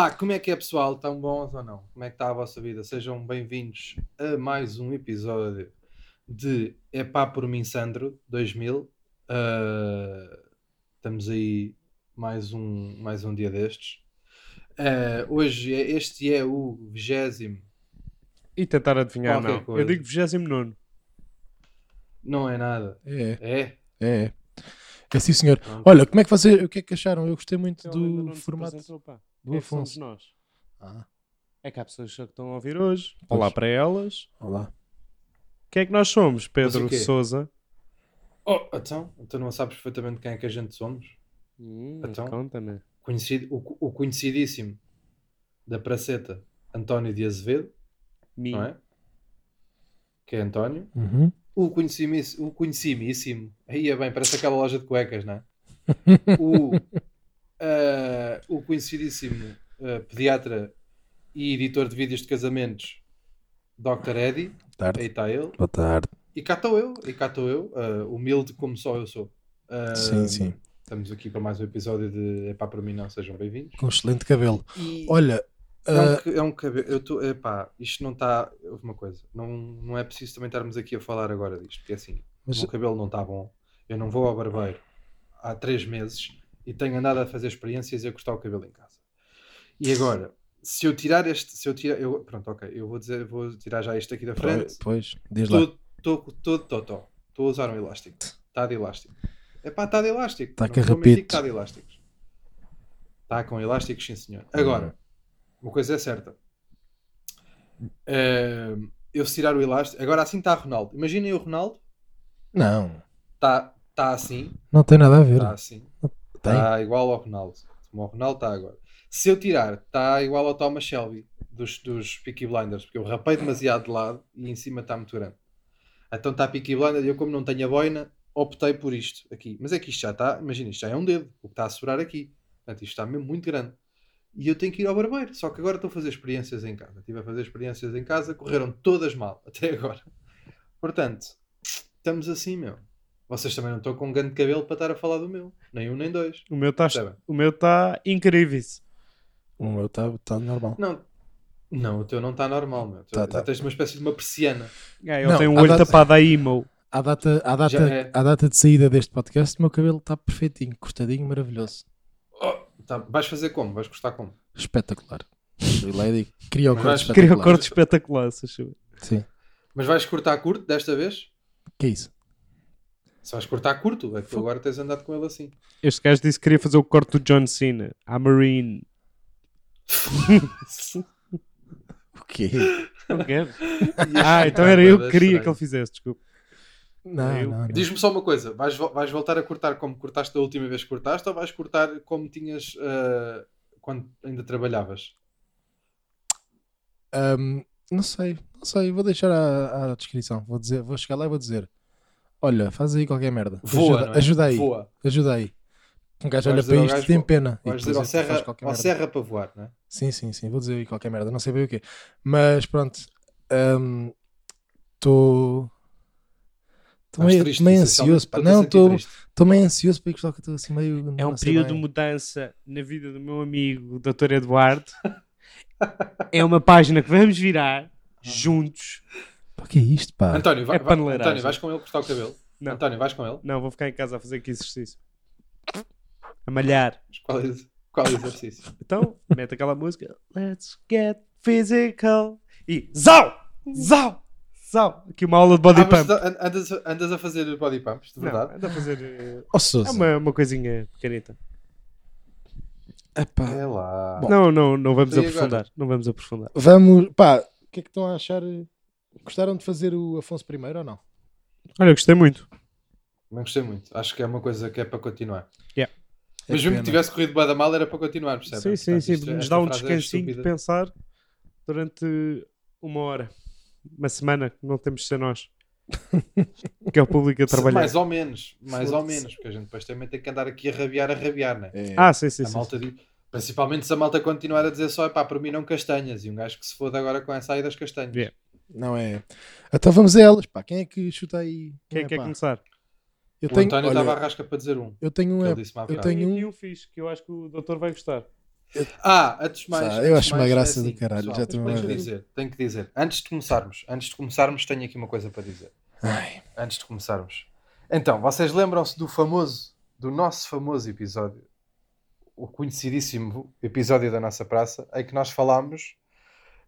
Olá, como é que é pessoal? Estão bons ou não? Como é que está a vossa vida? Sejam bem-vindos a mais um episódio de Epá por mim Sandro 2000. Uh, estamos aí mais um, mais um dia destes. Uh, hoje, é- este é o vigésimo, E tentar adivinhar, não. coisa. Eu digo 29. não é nada. É, É? é. É sim, senhor. Pronto. Olha, como é que vocês, o que é que acharam? Eu gostei muito ainda do formato apresentou, pá. Do é somos Afonso. nós? Ah, É que há pessoas que estão a ouvir hoje. Pois. Olá para elas. olá. Quem é que nós somos? Pedro? Souza. Oh, então, então não sabes perfeitamente quem é que a gente somos? Hum, Então? Conta-me. Conhecido, o, o conhecidíssimo da Praceta António de Azevedo, Mi. não é? Que é António. Uhum. O conhecimíssimo, o conhecimíssimo, aí é bem, parece aquela loja de cuecas, não é? O, ah, o conhecidíssimo ah, pediatra e editor de vídeos de casamentos, Dr. Eddie, Boa tarde. aí está ele, Boa tarde. e cá estou eu, e cá estou eu, ah, humilde como só eu sou. Sim, sim. Estamos aqui para mais um episódio de Epá para mim não, sejam bem-vindos. Com excelente cabelo. E Olha, é um, é um cabelo, eu estou, epá, isto não está, houve uma coisa, não, não é preciso também estarmos aqui a falar agora disto, porque assim, o mas, meu cabelo não está bom, eu não vou ao barbeiro há três meses e tenho andado a fazer experiências e a cortar o cabelo em casa. E agora, se eu tirar este, se eu tirar, eu, pronto, ok, eu vou dizer, vou tirar já este aqui da frente, pois, diz lá. estou todo totó, estou a usar um elástico, está de elástico. Epá, está de elástico, Tá não vou carrapito. mentir que está de elásticos. Está com elásticos, sim senhor. Agora, uma coisa é certa. Eh, eu se tirar o elástico, agora assim está Ronaldo. Imaginem o Ronaldo, Não, está tá assim, não tem nada a ver. está assim. Está igual ao Ronaldo. Como o Ronaldo está agora. Se eu tirar, está igual ao Thomas Shelby dos, dos Peaky Blinders, porque eu rapei demasiado de lado e em cima está muito grande. Então está Peaky Blinders e eu, como não tenho a boina, optei por isto aqui. Mas é que isto já está, imagina, isto já é um dedo, o que está a sobrar aqui. Portanto, isto está mesmo muito grande. E eu tenho que ir ao barbeiro. Só que agora estou a fazer experiências em casa. Estive a fazer experiências em casa, correram todas mal, até agora. Portanto, estamos assim, meu. Vocês também não estão com um grande cabelo para estar a falar do meu. Nem um, nem dois. O meu está Percebem? o meu tá incrível. O meu está tá normal. Não, não, o teu não está normal, meu. Tu Tá, tá. tens uma espécie de uma persiana. Ah, ele Não, tem um olho data- tapado a emo. À data, à, data, é. à data de saída deste podcast, o meu cabelo está perfeitinho, cortadinho, maravilhoso. Oh, tá, vais fazer como? Vais gostar como? Espetacular. Eu digo, Queria o corte espetacular. Queria o corte espetacular, se. Sim. Mas vais cortar curto desta vez? Que é isso? Se vais cortar curto, é que tu agora tens andado com ele assim. Este gajo disse que queria fazer o corte do John Cena. A Marine. O quê? Não quero. Ah, então era eu que queria que ele fizesse, desculpa. Não, Eu- não, não. Diz-me só uma coisa: vais, vais voltar a cortar como cortaste da última vez que cortaste ou vais cortar como tinhas ah, quando ainda trabalhavas? Ahm, não sei, não sei, vou deixar à, à descrição. Vou, dizer, vou chegar lá e vou dizer: Olha, faz aí qualquer merda. Voa, ajuda, não é? ajuda aí, Voa. ajuda aí. Um gajo olha para isto gajo, e tem pena. Vais dizer ao faz serra, qualquer ao merda. serra para voar, não é? Sim, sim, sim, vou dizer aí qualquer merda, não sei bem o quê. Mas pronto, estou. Estou Estás meio, triste, meio ansioso, pá. estou-te a Não, estou estou meio ansioso para isto, só que estou assim meio. É um período de bem. mudança na vida do meu amigo, Dr. Eduardo. é uma página que vamos virar juntos. Pá, O que é isto, pá? António, vai, É vai-. António, vais com ele cortar o cabelo? Não. António, vais com ele? Não, vou ficar em casa a fazer aqui exercício. A malhar. Mas Qual, é, qual é o exercício? Então, mete aquela música. Let's get physical. E zau! Zau! Zau! Aqui uma aula de body Ah, pump. an- andas, a- andas a fazer body pumps, de Não, verdade? anda a fazer. eh, Ó É uma, uma coisinha pequenita. Epá, É lá. Não, não, não vamos E agora? aprofundar. Não vamos aprofundar. Vamos, pá, o que é que estão a achar? Gostaram de fazer o Afonso I ou não? Olha, eu gostei muito. Não gostei muito. Acho que é uma coisa que é para continuar. Yeah. É Mas mesmo que tivesse corrido bem da mal, era para continuar, percebe? Sim, sim, Portanto, sim. isto- Nos dá um frase é descansinho de pensar durante uma hora. Uma semana, que não temos de ser nós. que é o público a trabalhar. Mais ou menos, mais ou menos, porque a gente depois também tem que andar aqui a rabiar, a rabiar, né? É. Ah, sim, sim, a sim. malta diz, principalmente se a malta continuar a dizer só, pá, por mim não castanhas, e um gajo que se foda agora com essa aí das castanhas. Yeah. Não é. Então vamos a elas, pá. Quem é que chuta aí? Quem é que quer pá? começar? Eu O tenho, António olha, estava à rasca para dizer um. eu tenho um há eu bocado. tenho um- aqui um fixe que eu acho que o doutor vai gostar. Ah, antes de mais. Pá, eu acho uma mais, graça é do assim, caralho, pessoal, já a tenho que dizer, tenho que dizer. Antes de começarmos, antes de começarmos, tenho aqui uma coisa para dizer. Ai, Antes de começarmos. Então, vocês lembram-se do famoso, do nosso famoso episódio, o conhecidíssimo episódio da nossa praça, em que nós falámos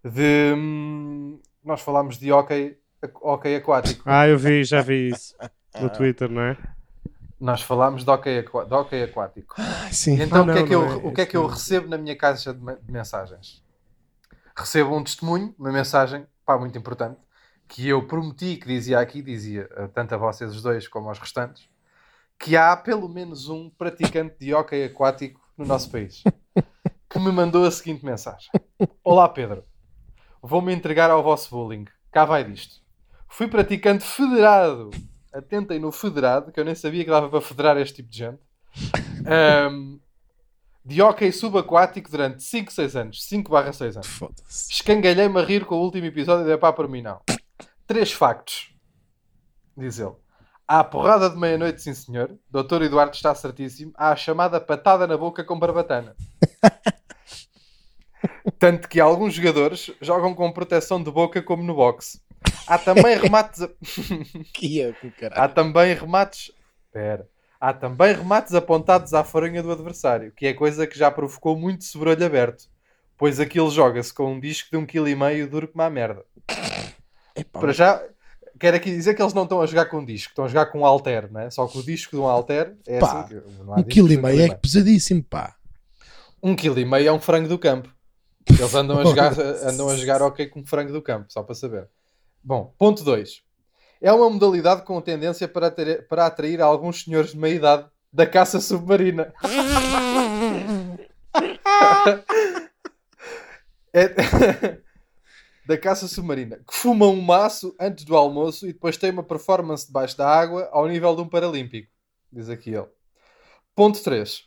de. hum, Nós falámos de hockey, hockey aquático. Ah, eu vi, já vi isso no Twitter, não é? Nós falámos de hockey, aqua- de hockey aquático. ai, sim. Então, Ah, o que é que, eu, é o que é que eu recebo na minha caixa de, me- de mensagens? Recebo um testemunho, uma mensagem, pá, muito importante, que eu prometi que dizia aqui, dizia eh, tanto a vocês os dois como aos restantes, que há pelo menos um praticante de hóquei aquático no nosso país, que me mandou a seguinte mensagem. Olá, Pedro. Vou-me entregar ao vosso bullying. Cá vai disto. Fui praticante federado. Atentem no federado, que eu nem sabia que dava para federar este tipo de gente. Ahm, de hóquei subaquático durante 5, 6 anos. 5 barra 6 anos. Escangalhei-me a rir com o último episódio de Epá por mim não. Três factos. Diz ele. Há a porrada de meia-noite, sim senhor. Doutor Eduardo está certíssimo. Há a chamada patada na boca com barbatana. Tanto que alguns jogadores jogam com proteção de boca como no boxe. Há também remates... A... É Há também remates. Espera. Há também remates apontados à farinha do adversário, que é coisa que já provocou muito sobrolho aberto, pois aquilo joga-se com um disco de um quilo e meio duro como a merda. Epá, Para já, quero aqui dizer que eles não estão a jogar com disco, estão a jogar com um alter, não é? Só que o disco de um alter é Pá, assim. que- um quilo e meio é pesadíssimo, pá. Um quilo e meio é um frango do campo. Eles andam a jogar, andam a jogar ok com frango do campo, só para saber. Bom, ponto 2. É uma modalidade com tendência para, atrair- para atrair alguns senhores de meia idade da caça submarina. É- da caça submarina, que fumam um maço antes do almoço e depois tem uma performance debaixo da água ao nível de um paralímpico. Diz aqui ele. Ponto 3.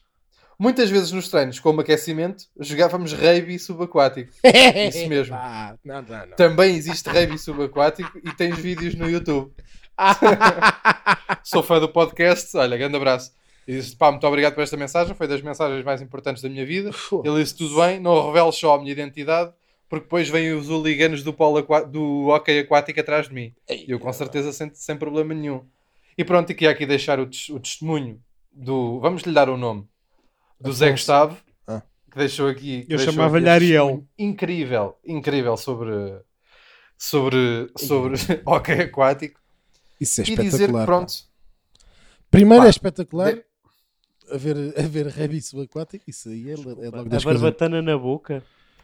Muitas vezes nos treinos, como aquecimento, jogávamos rugby subaquático. Isso mesmo. Pá, não, não, não. Também existe rugby subaquático e tens vídeos no YouTube. Sou fã do podcast. Olha, grande abraço. E disse, pá, muito obrigado por esta mensagem. Foi das mensagens mais importantes da minha vida. Ele disse, tudo bem, não revelo só a minha identidade, porque depois vêm os hooliganos do, polo do hockey aquático atrás de mim. E eu com certeza sem, sem problema nenhum. E pronto, e queria aqui deixar o, o testemunho do... Vamos lhe dar o nome. Do Zé. Gustavo. Ah. Que deixou aqui... que Eu chamava-lhe Ariel. Incrível, incrível sobre... Sobre, sobre hockey aquático. Isso é e dizer que espetacular. pá. pronto... Primeiro Pá, é espetacular de- haver, haver rugby subaquático. Isso aí é, é logo A das coisas. barbatana na boca.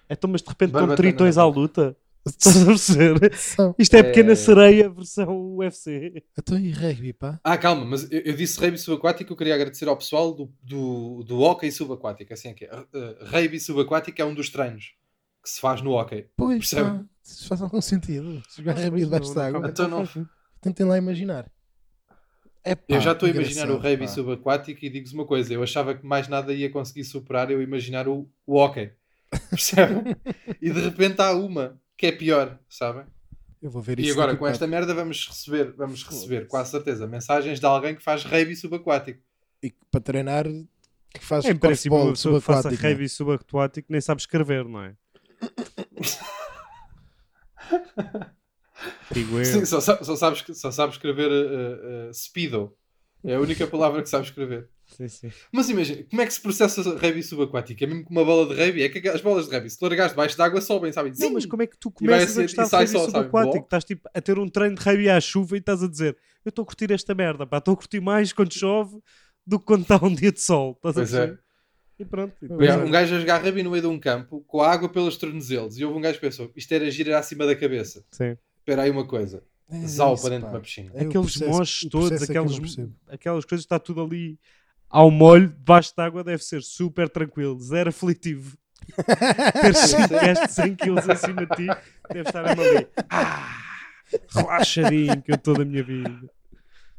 Então, mas de repente com Barbatana tritões à boca. luta. Estás a perceber? Isto é É. pequena sereia versão UFC. Então e rugby, pá? Ah, calma, mas eu, eu disse rugby subaquático, eu queria agradecer ao pessoal do, do, do hockey subaquático. Assim é que é. Uh, rugby subaquático é um dos treinos que se faz no hockey. Pois, Percebe? pá. Isso faz algum sentido. Jogar rugby debaixo da água. Então não- Tentem lá imaginar. É pá, eu já estou a imaginar o rugby pá. subaquático e digo-vos uma coisa: eu achava que mais nada ia conseguir superar eu imaginar o, o hockey. Percebem? e de repente há uma que é pior, sabem? Eu vou ver E isso agora daqui com esta merda vamos receber, vamos receber com a certeza mensagens de alguém que faz rugby subaquático. E que para treinar que faz É, princípio, uma pessoa que faça subaquático. né? subaquático nem sabe escrever, não é? Digo eu. Sim, só, só sabes, só sabes escrever uh, uh, speedo. É a única palavra que sabes escrever. Sim, sim. Mas imagina, como é que se processa rugby subaquático? É mesmo com uma bola de rugby? É que as bolas de rugby, se largares debaixo de água, sobem, sabem? Não, mas como é que tu começas a gostar de rugby só, sabe? subaquático? Estás tipo a ter um treino de rugby à chuva e estás a dizer eu estou a curtir esta merda, pá, estou a curtir mais quando chove do que quando está um dia de sol. Estás Pois a é. E pronto. E depois- Um gajo a jogar rugby no meio de um campo, com a água pelos tornozelos, e houve um gajo que pensou, isto era girar acima da cabeça. Sim. Espera aí uma coisa, É zau para dentro de uma piscina. É Aqueles moches todos, é aqueles, aquelas coisas, está tudo ali ao molho, debaixo de água, deve ser super tranquilo, zero aflitivo. Ter 5 gajos de 100 kg acima de ti, deve estar mesmo ali. Ah, relaxadinho, que eu estou da minha vida.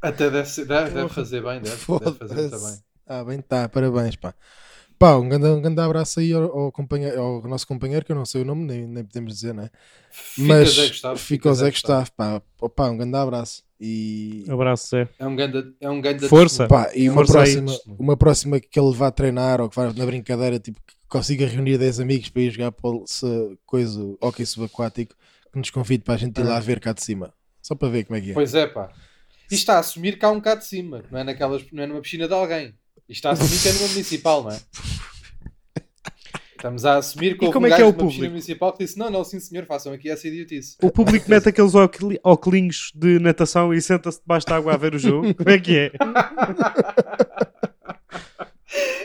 Até deve, ser- deve, deve fazer bem, deve, deve fazer bem. Ah, bem tá, parabéns, pá. Pá, um grande, um grande abraço aí ao, ao companheiro, ao nosso companheiro, que eu não sei o nome, nem, nem podemos dizer, né? Fica Mas Zé Gustavo, fica o Zé Gustavo, pá. Opa, um grande abraço. E, Abraço, Zé. É um grande, é um grande Força. pá, e uma, Força aí. próxima, uma próxima que ele vá treinar ou que vá na brincadeira, tipo, que consiga reunir 10 amigos para ir jogar para coisa, hockey subaquático, que nos convide para a gente ir lá Ah. ver cá de cima. Só para ver como é que é. Pois é, pá. Isto está a assumir que há um cá de cima, não é, naquelas, não é numa piscina de alguém. Isto está a assumir que é numa municipal, não é? Estamos a assumir que E houve como um é que é o público? municipal que disse: Não, não, sim senhor, façam aqui essa idiotice. O público mete aqueles óculinhos de natação e senta-se debaixo de água a ver o jogo. Como é que é?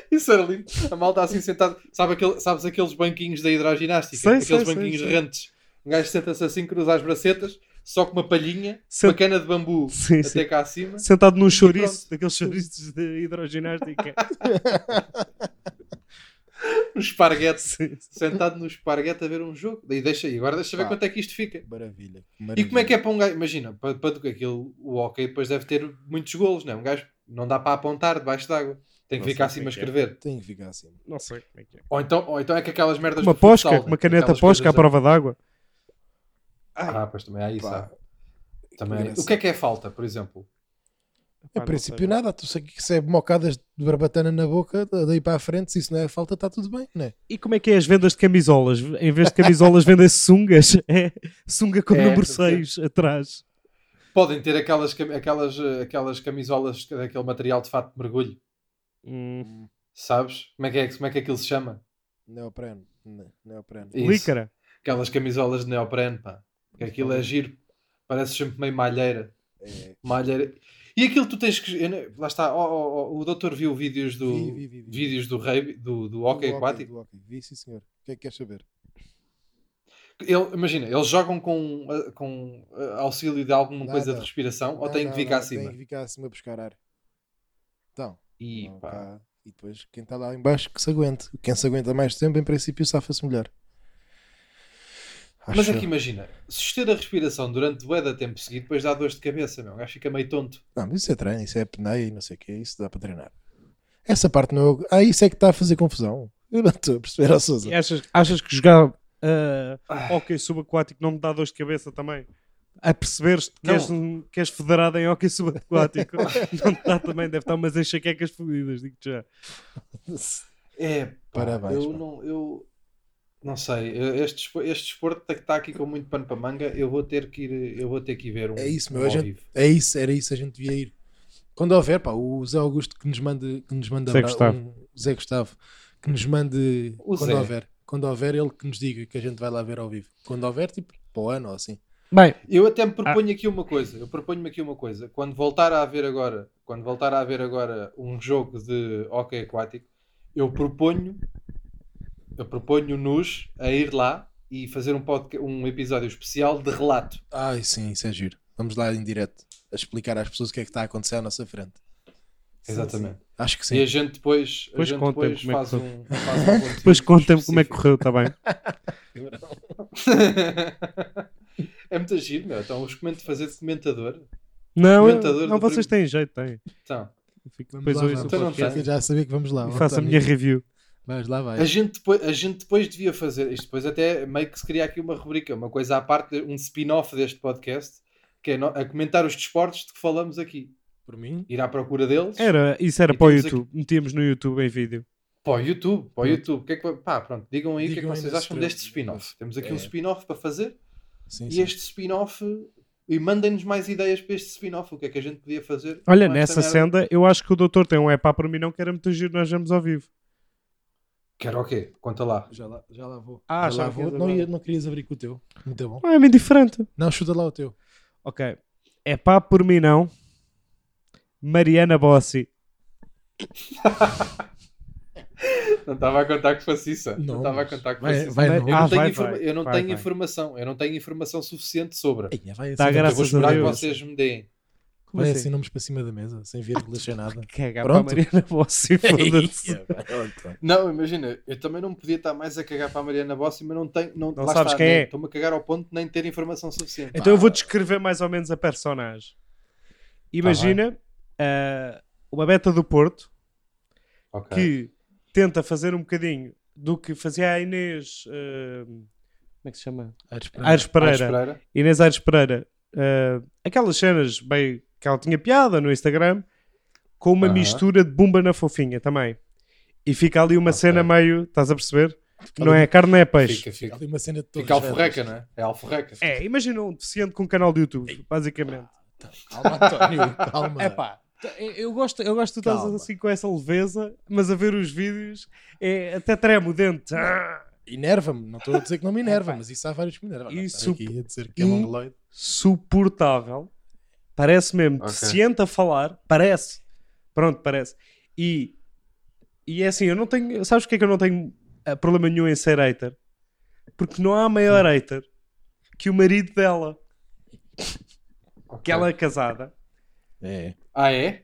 Isso era lindo. A malta assim sentada. Sabe aquele, sabes aqueles banquinhos da hidroginástica? Sei, aqueles sei, banquinhos sei. rentes. Um gajo senta-se assim, cruza as bracetas, só com uma palhinha, Sent- uma cana de bambu Sim, até sim. cá acima. Sentado num chouriço, daqueles chouriços de hidroginástica. Um esparguete. Sim, sim. Sentado no esparguete a ver um jogo. E, deixa, e agora deixa ver Pá. quanto é que isto fica. Maravilha. E como é que é para um gajo? Imagina, para, para aquilo, o hockey depois deve ter muitos golos, não é? Um gajo não dá para apontar debaixo d'água. Tem que Não ficar assim a é é. escrever. Tem que ficar assim. Não sei como é que é. Ou então, ou então é que aquelas merdas Uma do futsal, posca, né? uma caneta posca à prova d'água. Ah, pois também há isso. Há. Também. O que é que é falta, por exemplo? Não princípio, sei. nada. Tu se recebe mocadas de barbatana na boca, daí para a frente, se isso não é falta, está tudo bem, não é? E como é que é as vendas de camisolas? Em vez de camisolas, vendem-se sungas. É sunga com É, número deve 6 atrás. Podem ter aquelas, aquelas, aquelas camisolas daquele material de fato de mergulho. Hum. Sabes? Como é que, é, como é que aquilo se chama? Neopreno. ne- Neopreno. Isso. Lícara. Aquelas camisolas de neoprene, pá. Aquilo é giro. Parece sempre meio malheira. É, malheira. E aquilo tu tens que. eu lá está, o doutor viu vídeos do. Vi, vi, vi. Vídeos do rei, do, do hockey aquático. do hockey. Vi, sim, senhor. O que é que queres saber? Ele, imagina, eles jogam com, com auxílio de alguma Nada. coisa de respiração ou Não, têm não, que ficar não, acima? Tem que ficar acima a buscar ar. Então, E, não, cá. e depois quem está lá em baixo que se aguente. Quem se aguenta mais tempo, em princípio, safa-se melhor. Mas Acho é que imagina, suster a respiração durante bué da tempo seguido, depois dá dores de cabeça, meu. O gajo fica meio tonto. Não, mas isso é treino, isso é apneia e não sei o que, isso dá para treinar. Essa parte não. Ah, isso é que está a fazer confusão. Eu não estou a perceber, ó Sousa. E achas, achas que jogar uh, Ah. hockey subaquático não me dá dores de cabeça também? A perceberes que és, que és federado em hockey subaquático não te dá também, deve estar umas enxaquecas fodidas, digo-te já. É, pá, Parabéns, eu pá. não, eu não sei. eu- Este, este desporto que está aqui com muito pano para manga, eu vou ter que ir, eu vou ter que ir ver um, É isso, meu. um gente, vivo. é isso, era isso, a gente devia ir. Quando houver, pá, o Zé Augusto que nos mande, que nos manda Zé Gustavo. um- Zé Gustavo, que nos mande O quando Zé. houver. Quando houver, ele que nos diga que a gente vai lá ver ao vivo. Quando houver, tipo, para o ano ou assim. Bem, Eu até me Ah. proponho aqui uma coisa. Eu proponho-me aqui uma coisa. Quando voltar a haver agora, quando voltar a haver agora um jogo de hockey aquático, eu proponho, eu proponho-nos a ir lá e fazer um, podca- um episódio especial de relato. Ai, sim, isso é giro. Vamos lá em direto a explicar às pessoas o que é que está a acontecer à nossa frente. Exatamente. Acho que E sim. a gente depois, a Depois gente depois como é que faz, um, faz um depois contem-me como é que correu, está bem? é muito giro, meu. Então, os comentários fazer de comentador. Não, Comentador não vocês prim- têm jeito, têm. Então, Fico depois lá, ouço Então não podcast já sabia que vamos lá. e faço a minha review. Vais lá, a vai. gente, depois, a gente depois devia fazer isto. Depois, até meio que se cria aqui uma rubrica, uma coisa à parte, um spin-off deste podcast, que é no- a comentar os desportos de que falamos aqui. Por mim, Ir à procura deles. Era, isso era para o YouTube. Metíamos no YouTube em vídeo. Para o YouTube, para o. YouTube. Que é que, pá, pronto, digam aí o que é que vocês acham deste spin-off. Temos aqui É. um spin-off para fazer sim, e sim. este spin-off. E mandem-nos mais ideias para este spin-off. O que é que a gente podia fazer? Olha, nessa merda? senda, eu acho que o doutor tem um é pá por mim não, que era muito giro, nós vamos ao vivo. Quero o quê? Conta lá. Já lá, já lá vou. Ah, já já lá vou. queres Não, ia, não querias abrir com o teu. Muito bom. Ah, é muito diferente. Não, chuta lá o teu. Ok. É pá por mim não. Mariana Bossi. Não estava a contar que fosse isso. Não estava a contar que vai- fosse isso. vai Vai- não. Eu não Ah, vai, vai. eu não Vai, tenho vai. informação. Eu não tenho informação suficiente sobre. Eia, vai assim, Tá, nomes graças eu vou a esperar que Deus. vocês me deem. Como vai assim? assim nomes para cima da mesa, sem vírgula, sem nada. Cagar Pronto. para a Mariana Bossi, foda-se. Eia, vai, pronto. Não, imagina, eu também não podia estar mais a cagar para a Mariana Bossi, mas não tenho. Não, Não lá sabes está, quem nem- é. Estou-me a cagar ao ponto de nem ter informação suficiente. Então eu vou descrever mais ou menos a personagem. Imagina Tá ah, uma beta do Porto Ok. que tenta fazer um bocadinho do que fazia a Inês. ah, como é que se chama? Aires Aires Pereira. Aires Pereira. Pereira. Inês Aires Pereira. ah, aquelas cenas bem que ela tinha piada no Instagram com uma Aham. mistura de Bumba na Fofinha também. E fica ali uma Ok. cena meio, estás a perceber? Não ali- é carne, não é peixe. Fica, Fica fica. ali uma cena de Fica torres alforreca, não é? É alforreca. É, imagina um deficiente com um canal de YouTube, basicamente. Calma, António, calma. É pá, eu gosto, eu gosto de tu estás Calma. assim com essa leveza, mas a ver os vídeos é até tremo o dente. Enerva-me, não estou a dizer que não me enerva, Epá. mas isso há vários que me enervam. Isso- Isso aqui a dizer que é e- mongoloide. Parece mesmo Ok. deficiente a falar. Parece. Pronto, parece. E, e é assim, eu não tenho. Sabes porque é que eu não tenho eh, problema nenhum em ser hater? Porque não há maior hater que o marido dela. Ok. Que ela é casada. É. Ah, é?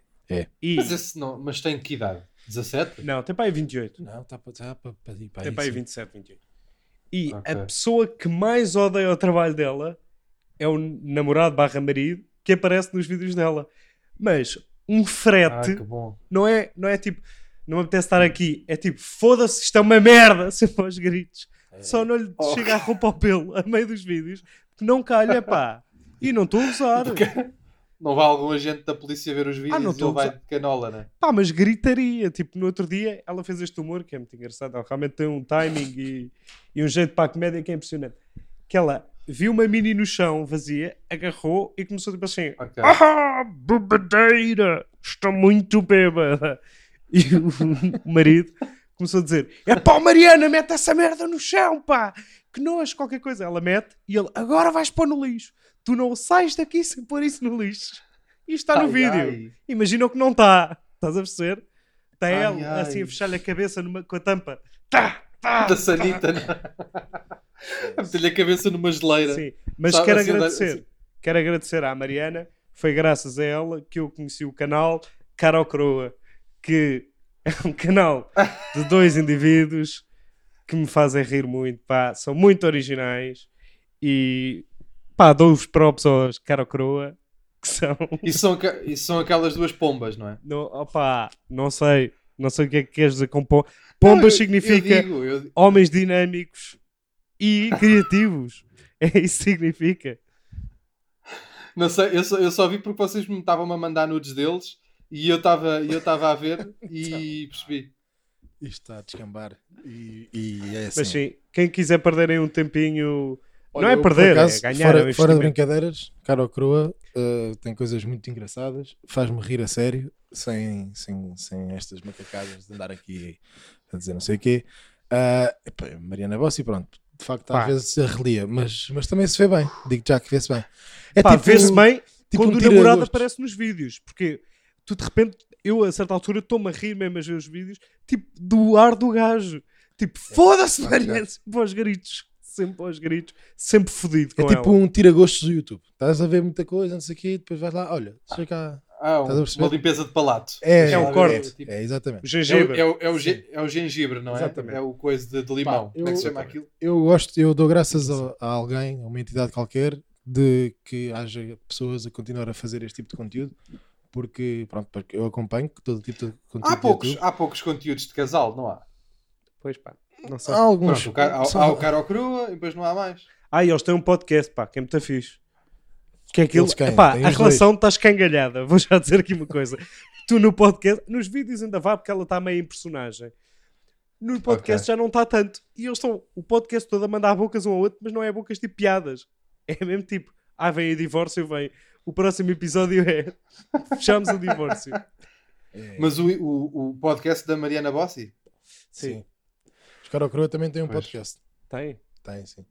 E. Mas, esse não... Mas tem que idade? 17? Não, tem para aí 28. Não, está para tá para para ir para Tem aí. para aí sim. 27, 28. E Ok. a pessoa que mais odeia o trabalho dela é o namorado barra marido que aparece nos vídeos dela. Mas um Ah, frete que bom. não, é, não é tipo, não me apetece estar aqui. É tipo, foda-se, isto é uma merda, sempre aos gritos. É. Só não lhe Oh. chega a roupa ao pelo a meio dos vídeos, porque não calha, pá. E não estou a usar. Não vai algum agente da polícia ver os vídeos Ah, não e estou ele a vai de canola, né? Pá, mas gritaria. Tipo, no outro dia ela fez este humor que é muito engraçado. Ela realmente tem um timing e, e um jeito para a comédia que é impressionante. Que ela viu uma mini no chão vazia, agarrou e começou tipo assim: Ok. Ah, bebedeira! Estou muito bêbada. E o, marido começou a dizer: É pá, Mariana, mete essa merda no chão, pá! Que nojo, qualquer coisa. Ela mete e ele: Agora vais pôr no lixo. Tu não sais daqui sem pôr isso no lixo. E está no Ai, vídeo. ai. Imagina o que não está. Estás a perceber? Está Ai, ele ai. assim a fechar-lhe a cabeça numa- com a tampa. Tá, tá. Da sanita, né? A meter-lhe a cabeça numa geleira. Sim. Mas Sabe, quero assim, agradecer. assim. Quero agradecer à Mariana. Foi graças a ela que eu conheci o canal Cara ao Croa, que é um canal de dois indivíduos que me fazem rir muito, pá, são muito originais e pá, dou os props aos Cara ao Croa, que são Isso são, isso são aquelas duas pombas, não é? No, opa, não sei. Não sei o que é que queres dizer com pomba. Pombas Não, eu- significa Eu digo, eu, homens dinâmicos e criativos. é isso que significa. não sei, eu só, eu só vi porque vocês me estavam a mandar nudes deles e eu estava eu estava a ver e percebi. Isto está a descambar. E, e é assim. Mas sim, quem quiser perderem um tempinho. Olha, não é perder, acaso, é ganhar. é um Fora, fora de brincadeiras, cara ou croa, eh, tem coisas muito engraçadas, faz-me rir a sério, sem, sem, sem estas macacadas de andar aqui a dizer não sei o quê. Ah, epá, Mariana Bossi, pronto, de facto Pá. às vezes se relia, mas, mas também se vê bem, digo já que vê-se bem. É Pá, vê-se bem tipo quando um o namorado tira-gostos. aparece nos vídeos. Porque tu de repente, eu a certa altura estou-me a rir mesmo a ver os vídeos, tipo, do ar do gajo. Tipo, foda-se, pá, Mariana, sempre aos gritos. Sempre aos gritos, sempre fodido É tipo ela. um tira-gostos do YouTube. Estás a ver muita coisa, não sei o quê, depois vais lá, olha, deixa cá. Ah, um- uma limpeza de palato. É, É um é, corte. É, tipo- é, exatamente. O É, gengibre. é, o, é, o, é o gengibre, não é? Exatamente. É o coisa de, de limão. Pá, Como é que se eu- chama aquilo? Eu gosto, eu dou graças a, a alguém, a uma entidade qualquer, de que haja pessoas a continuar a fazer este tipo de conteúdo, porque pronto, porque eu acompanho todo tipo de conteúdo. Há poucos, há poucos conteúdos de casal, não há? Pois pá, não sei. Há alguns. Pronto, o ca- há, há o cara ao crua e depois não há mais. Ah, e eles têm um podcast, pá, que é muito fixe. Que é aquilo, quem? Epá, a relação está escangalhada. Vou já dizer aqui uma coisa. tu no podcast, nos vídeos ainda vá porque ela está meio em personagem. No podcast Ok. já não está tanto. E eles estão o podcast todo a mandar bocas um ao outro, mas não é bocas tipo piadas. É mesmo tipo, ah, vem o divórcio, vem. O próximo episódio é fechamos o divórcio. É, Mas o, o, o podcast da Mariana Bossi? Sim, Os Cara Croa também têm um Pois. podcast. tem. Tem, sim.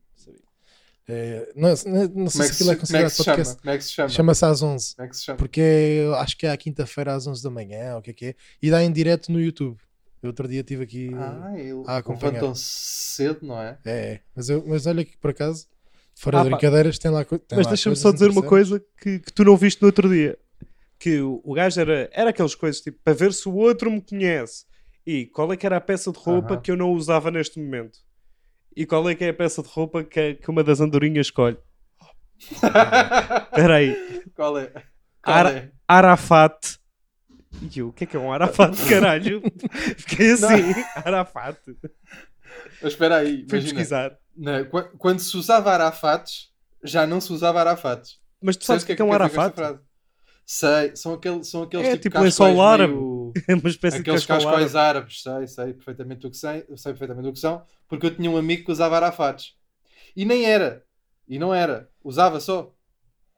É, não, não, sei é se aquilo é é considerado chama? podcast. Como é que se chama? Chama-se às 11. Como é que se chama? Porque é, eu acho que é à quinta-feira às 11 da manhã, o que é que é, e dá em direto no YouTube. Eu outro dia estive aqui. Ah, ele a acompanhar. levantam cedo, não é? É, é. Mas, eu, mas olha que por acaso, fora Ah, de brincadeiras, tem lá. tem Mas deixa-me só dizer uma coisa que, que tu não viste no outro dia. Que o, o gajo era, era aquelas coisas tipo para ver se o outro me conhece. E qual é que era a peça de roupa Aham. que eu não usava neste momento? E qual é que é a peça de roupa que, que uma das andorinhas escolhe? Espera aí. Qual é? Qual é? Arafat. E eu, o que é que é um Arafat, caralho? Fiquei assim, Arafat. Mas espera aí, Fui imagina. pesquisar. Não, qu- quando se usava arafates, já não se usava arafates. Mas tu sabes o que é, que é um Arafat? Sei, são, aquele, são aqueles É tipo, tipo cascóis lençol árabe. meio- É uma espécie Aqueles de cascóis árabe. árabes, sei, sei perfeitamente o que sei, sei perfeitamente o que são, porque eu tinha um amigo que usava arafates. E nem era. E não era. Usava só.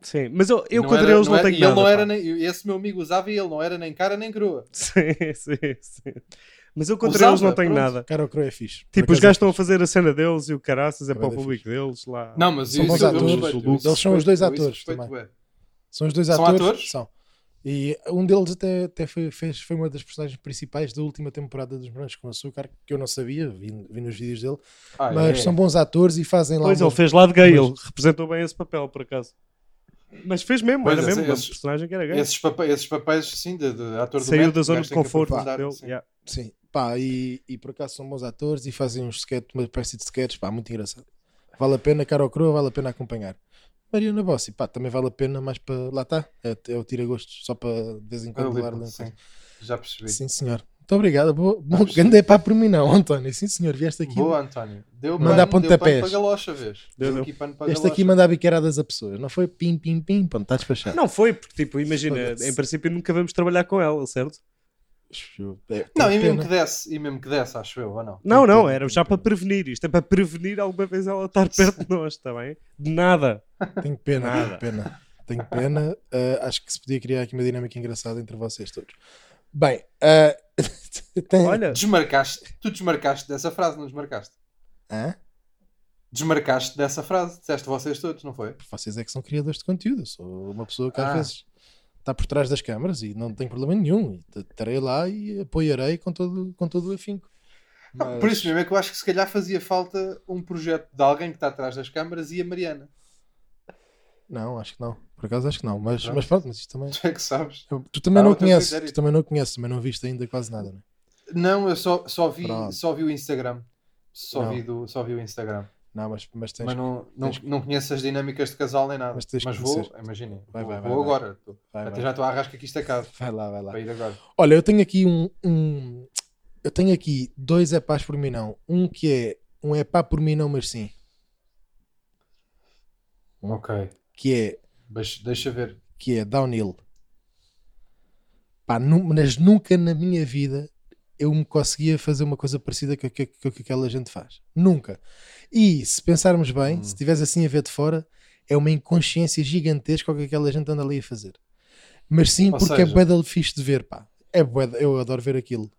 Sim, mas eu, eu não contra era- eles não, era- tenho e nada. ele não era nem, esse meu amigo usava e ele não era nem cara nem crua. Sim, sim, sim. Mas eu contra Usava, eles não tenho pronto. nada. Cara, o Crow é fixe. Tipo, os gajos é estão a fazer a cena deles e o caraças é para o dar público deles lá. Não, mas São isso bons atores, eles são os dois atores também. São os dois São atores? atores? São. E um deles até, até foi, fez, foi uma das personagens principais da última temporada dos Brancos com Açúcar, que eu não sabia, vi, vi nos vídeos dele. Ah, mas é. são bons atores e fazem lá. Pois, ele fez lado gay, mas- ele representou bem esse papel, por acaso. Mas fez mesmo, Pois, era esse- mesmo, esses- um personagem que era gay. Esses, papéis, esses papéis, sim, de, de ator do Saiu da zona de conforto aprofundar, dele. sim. yeah. Sim, pá, e, e por acaso são bons atores e fazem uns sketch, uma espécie de sketches, pá, muito engraçado. Vale a pena, cara ou croa, vale a pena acompanhar. Mariana Bossi, pá, também vale a pena, mais para. Lá está, é, é o tira-gostos, só para de vez em quando levar sim, já percebi. Sim, senhor. Muito obrigado. Bom, bom grande é para por mim, não, António. Sim, senhor, vieste aqui. Boa, António. Deu Mandar pano, deu pontapés. pano para galocha, vês? Deu, Deu deu. aqui pano galocha. aqui mandar biqueiradas a pessoas, não foi pim, pim, pim, pronto, está despachado. Não foi, porque, tipo, imagina, em princípio nunca vamos trabalhar com ela, certo? É, Não, e mesmo que desse, e mesmo que desse, acho eu, ou não? Não, não, pena, era já para prevenir. Isto é para prevenir alguma vez ela estar perto de nós, está bem? De nada. Tenho pena, Nada. tenho pena. Tenho pena. Uh, acho que se podia criar aqui uma dinâmica engraçada entre vocês todos. Bem, uh, tem... Olha, Desmarcaste, tu desmarcaste dessa frase, não desmarcaste? Hã? Desmarcaste dessa frase, disseste vocês todos, não foi? Vocês é que são criadores de conteúdo. Eu sou uma pessoa que às Ah. vezes está por trás das câmaras e não tem problema nenhum. Estarei lá e apoiarei com todo, com todo o afinco. Não, Mas- Por isso mesmo é que eu acho que se calhar fazia falta um projeto de alguém que está atrás das câmaras e a Mariana. Não, acho que não. Por acaso acho que não. Mas Pronto. mas pronto, mas isto também. Tu é que sabes. Tu também não o teu conheces. Tu também não conheces, também não viste ainda quase nada, né? Não, eu só, só, vi, Pronto. só vi o Instagram. Só Não. vi, do, só vi o Instagram. Não, mas, mas tens. Mas não, não, tens- não conheço as dinâmicas de casal nem nada. Mas Mas, tens que vou, imaginem. Vai, vou vai, vai, vou vai. agora. Tô- Vai, Até vai. já estou a arrasca aqui estacado Vai lá, vai lá. para ir agora. Olha, eu tenho aqui um. um- eu tenho aqui dois epás por mim não. Um que é um epá por mim não, mas sim. Ok. Que é, Mas deixa ver. que é downhill. Pá, nu- mas nunca na minha vida eu me conseguia fazer uma coisa parecida com o que, o que aquela gente faz. Nunca. E se pensarmos bem, Hum. se estiveres assim a ver de fora, é uma inconsciência gigantesca o que aquela gente anda ali a fazer. Mas sim, Ou porque é seja- bué de fixe de ver, pá. É de- eu adoro ver aquilo.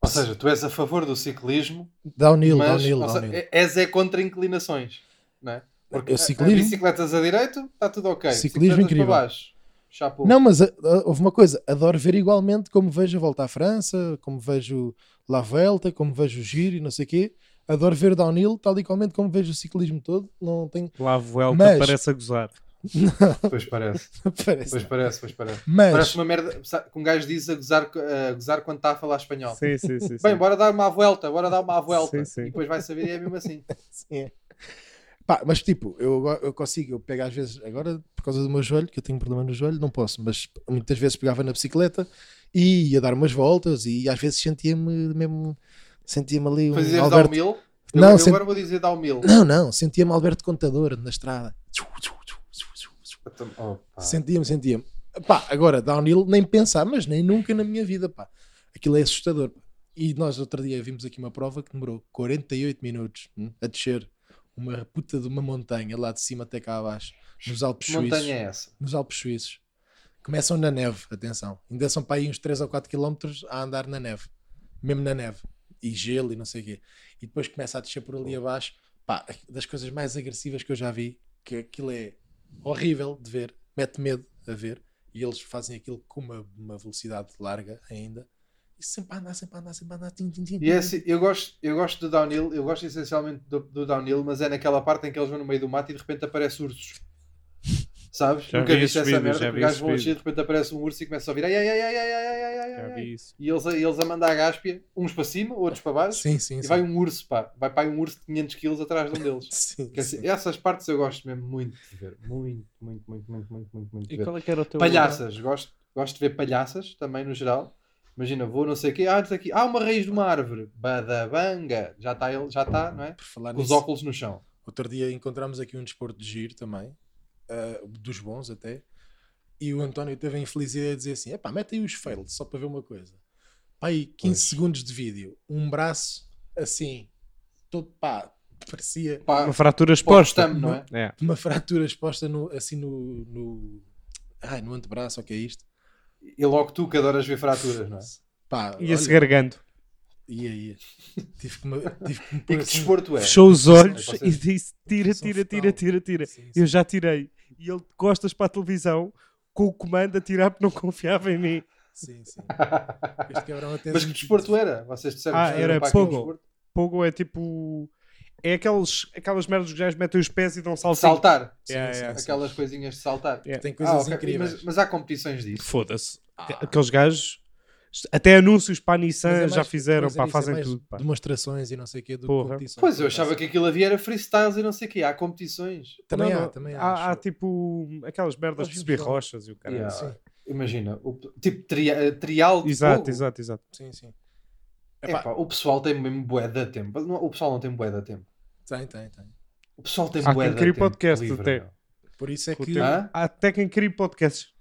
Ou seja, tu és a favor do ciclismo, Downhill, mas downhill, seja, downhill. és é contra inclinações. Não é? Porque a ciclismo- bicicletas a direito, está tudo ok. Ciclismo incrível. Para baixo, chapo. Não, mas a- a- houve uma coisa, adoro ver igualmente como vejo a volta à França, como vejo La Vuelta, como vejo o Giro e não sei o quê. Adoro ver downhill, tal e qualmente como vejo o ciclismo todo. Não tenho. lá a Vuelta Mas- parece a gozar. Pois parece. Parece. Pois parece, pois parece. Mas, Parece uma merda que um gajo diz a gozar, a gozar quando está a falar espanhol. Sim, sim, sim. Bem, sim. bora dar uma volta, bora dar uma volta. Sim, sim. E depois vai saber e é mesmo assim. sim, é. Pá, mas tipo, eu, eu consigo, eu pego às vezes, agora por causa do meu joelho, que eu tenho problema no joelho, não posso, mas muitas vezes pegava na bicicleta e ia dar umas voltas e às vezes sentia-me mesmo, sentia-me ali um um Alberto... mil. Eu, Não, eu sent- agora vou dizer dar mil. Não, não, sentia-me Alberto Contador na estrada. Opa. Sentia-me, sentia-me. Pá, agora, downhill, nem pensar, mas nem nunca na minha vida, pá. Aquilo é assustador. E nós outro dia vimos aqui uma prova que demorou 48 minutos hum, a descer uma puta de uma montanha lá de cima até cá abaixo, nos Alpes Que Suíços. montanha é essa? Nos Alpes Suíços. Começam na neve, atenção. Ainda são para aí uns 3 ou 4 km a andar na neve. Mesmo na neve. E gelo e não sei o quê. E depois começa a descer por ali abaixo. Pá, das coisas mais agressivas que eu já vi, que aquilo é horrível de ver, mete medo a ver. E eles fazem aquilo com uma, uma velocidade larga ainda. E sempre a andar, sempre a andar, sempre a andar. Tim, tim, tim, E é assim, eu gosto, eu gosto do downhill, eu gosto essencialmente do, do downhill, mas é naquela parte em que eles vão no meio do mato e de repente aparece ursos. Sabes? Já Nunca vi viste esses essa merda? que os gajos vão a descer e de repente aparece um urso e começa a ouvir ai ai ai ai ai ai ai ai ai Já ai vi isso. e eles, a- eles a mandar a gáspia, uns para cima, outros para baixo, Sim, sim, e sim. vai um urso, pá, vai para um urso de 500 kg atrás de um deles. Sim, dizer, essas partes eu gosto mesmo muito de ver. Muito, muito, muito, muito, muito, muito, muito E ver. qual é que era o teu. Palhaças, gosto, gosto de ver palhaças também no geral. Imagina, vou não sei o quê, ah, não quê. ah, uma raiz de uma árvore, badabanga, já está ele, já está, não é? Por falar Com os nisso, óculos no chão. Outro dia encontramos aqui um desporto de giro também, ah, dos bons até, e o António teve a infelicidade de dizer assim: epá, mete aí os fails só para ver uma coisa. Pá, aí 15 Pois. segundos de vídeo, um braço assim, todo pá, parecia Pá, Uma fratura exposta. gostamos, não é? É. uma fratura exposta no, assim no, no, ai, no antebraço, o que é isto? E logo tu que adoras ver fraturas, não é? Pá, Ia-se gargando. ia, ia. Tive que me, tive que me E que assim. desporto é? Fechou os olhos e disse: tira, tira, tira, tira, tira. Sim, sim. Eu já tirei. E ele de costas para a televisão com o comando a tirar porque não confiava em mim. Sim, sim. Este cabrão até Mas que desporto era? Vocês disseram Ah, que era pogo. Pogo é tipo. É aqueles, aquelas merdas que gajos metem os pés e dão salto. Saltar. Sim, yeah. sim. Aquelas coisinhas de saltar. Tem coisas Ah, incríveis. Mas, mas há competições disso. Foda-se. Ah. Aqueles gajos. Até anúncios para a Mas Nissan é já mais- fizeram, pois é pá, é fazem mais tudo. Pá. Demonstrações e não sei o quê do Porra. competições. Pois, eu achava que aquilo havia era freestyles e não sei o quê. Há competições. Também Não, há, não. também há. Há, há, tipo aquelas merdas de subir rochas e o cara. Yeah. Sim, Imagina, o, tipo tria, trial de Exato, fogo. exato, exato. sim, sim. Epá, Epá, o pessoal tem mesmo bué de tempo. O pessoal não tem bué de tempo. tem, tem, tem. O pessoal tem Há bué crie tempo podcast livre, até. Por isso é que. Há até quem cria podcasts.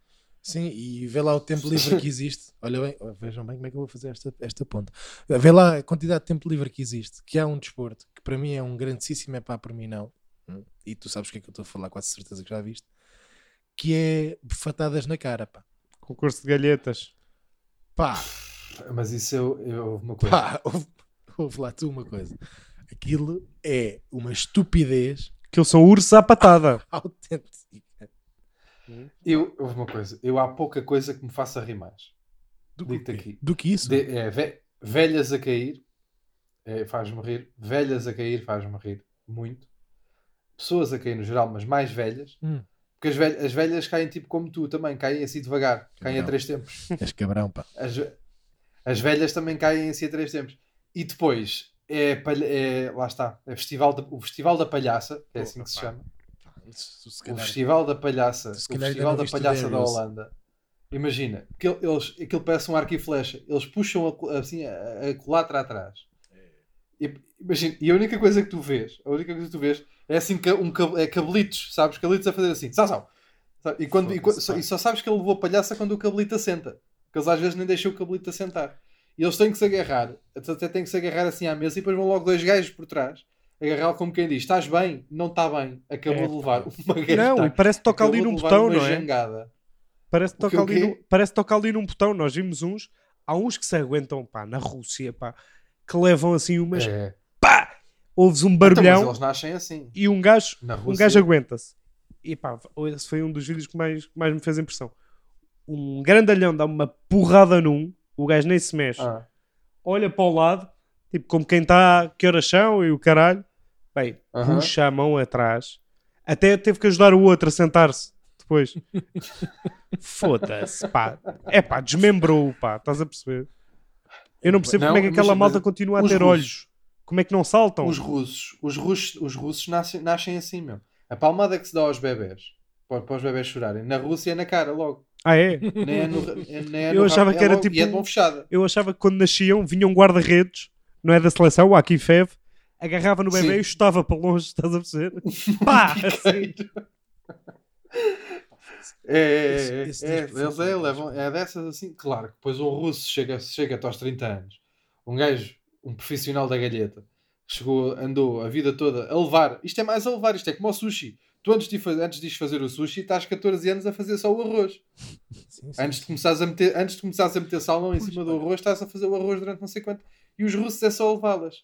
Sim, e vê lá o tempo livre que existe. Olha bem, oh, vejam bem como é que eu vou fazer esta, esta ponta. Vê lá a quantidade de tempo livre que existe. Que há um desporto que para mim é um grandíssimo, é pá, para mim não. Hum, E tu sabes o que é que eu estou a falar, quase certeza que já viste. Que é bufatadas na cara, pá. Concurso de galhetas. Pá, Mas isso eu, eu uma coisa. pá, ouve, ouve lá tu uma coisa. Aquilo é uma estupidez Que eles são ursos à patada. autêntica. Eu, houve uma coisa. Eu há pouca coisa que me faça rir mais. Do que, aqui. do que isso? De- é, ve- velhas a cair é, faz-me rir. Velhas a cair faz-me rir muito. Pessoas a cair no geral, mas mais velhas. Hum. Porque as velhas, as velhas caem tipo como tu também, caem assim devagar, caem a três tempos. És cabrão, pá. As, as velhas também caem assim a três tempos. E depois é, é- lá está, é festival da- o Festival da Palhaça, é assim que se chama. Se O calhar- Festival da Palhaça, o calhar Festival da Palhaça da. Holanda. Imagina, aquilo, eles, aquilo parece um arco e flecha. Eles puxam a assim a, a culatra atrás. E, imagina, e a única coisa que tu vês, a única coisa que tu vês é assim um, é cabelitos, sabes? Cabelitos a fazer assim, sal, sal. Sabe? E, quando, e, só, e só sabes que ele levou a palhaça quando o cabelito assenta. Porque eles às vezes nem deixam o cabelito assentar. E eles têm que se agarrar, até têm que se agarrar assim à mesa e depois vão logo dois gajos por trás. Agarrar como quem diz: Estás bem? Não está bem. Acabou É, de levar uma Não, gajada. e parece que toca ali num botão, não é? jangada. Parece que toca ali num, parece que toca ali num botão. Nós vimos uns, há uns que se aguentam, pá, na Rússia, pá, que levam assim umas, É. pá, ouves um Então, barulhão eles nascem assim. e um gajo, um gajo aguenta-se. E pá, esse foi um dos vídeos que mais, que mais me fez impressão. Um grandalhão dá uma porrada num, o gajo nem se mexe, Ah, olha para o lado, tipo como quem está, que horas são e o caralho, bem, Aham. puxa a mão atrás, até teve que ajudar o outro a sentar-se depois. Foda-se, pá. É pá, desmembrou, pá, estás a perceber? Eu não percebo Não, como é que aquela mas- malta continua a ter russos- olhos. Como é que não saltam? os russos, os russos, os russos nascem, nascem assim mesmo. A palmada que se dá aos bebés, para, para os bebés chorarem, na Rússia é na cara logo. Ah, é? Nem é no, é- nem é Eu no achava rabo, que é era logo- tipo E é de mão fechada. Eu achava que quando nasciam vinha um guarda-redes, não é da seleção, o Akifev, agarrava no bebê Sim. e chutava para longe, estás a perceber? Pá! Assim. É, é, Esse- é, é, eles é, levam, é dessas assim, claro. que Depois um russo chega, chega aos 30 anos, um gajo, um profissional da galheta, chegou, andou a vida toda a levar. Isto é mais a levar, isto é como o sushi. Tu antes de, antes de fazer o sushi, estás 14 anos a fazer só o arroz. Sim, sim, Antes de começares a meter, antes de começares a meter salmão em Pois, cima do arroz, estás a fazer o arroz durante não sei quanto. E os russos é só levá-las.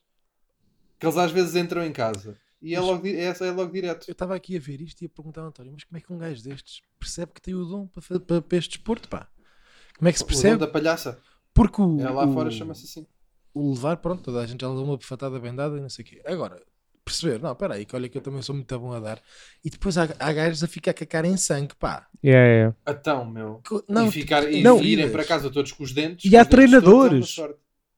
Que eles às vezes entram em casa e é Mas- logo, é, é logo direto. Eu estava aqui a ver isto e a perguntar ao António, mas como é que um gajo destes percebe que tem o dom para, para, para este desporto, pá? Como é que se O dom percebe? da palhaça. Porque o, É lá o- fora chama-se assim. o levar, pronto, toda a gente já levou uma bufatada bem dada e não sei o quê. Agora, perceber, não, espera aí, que olha que eu também sou muito bom a dar. E depois há, há gajos a ficar com a cara em sangue, pá. Yeah, yeah. Então, meu. Não, e ficar, e não. virem para casa todos com os dentes. E há todos, treinadores.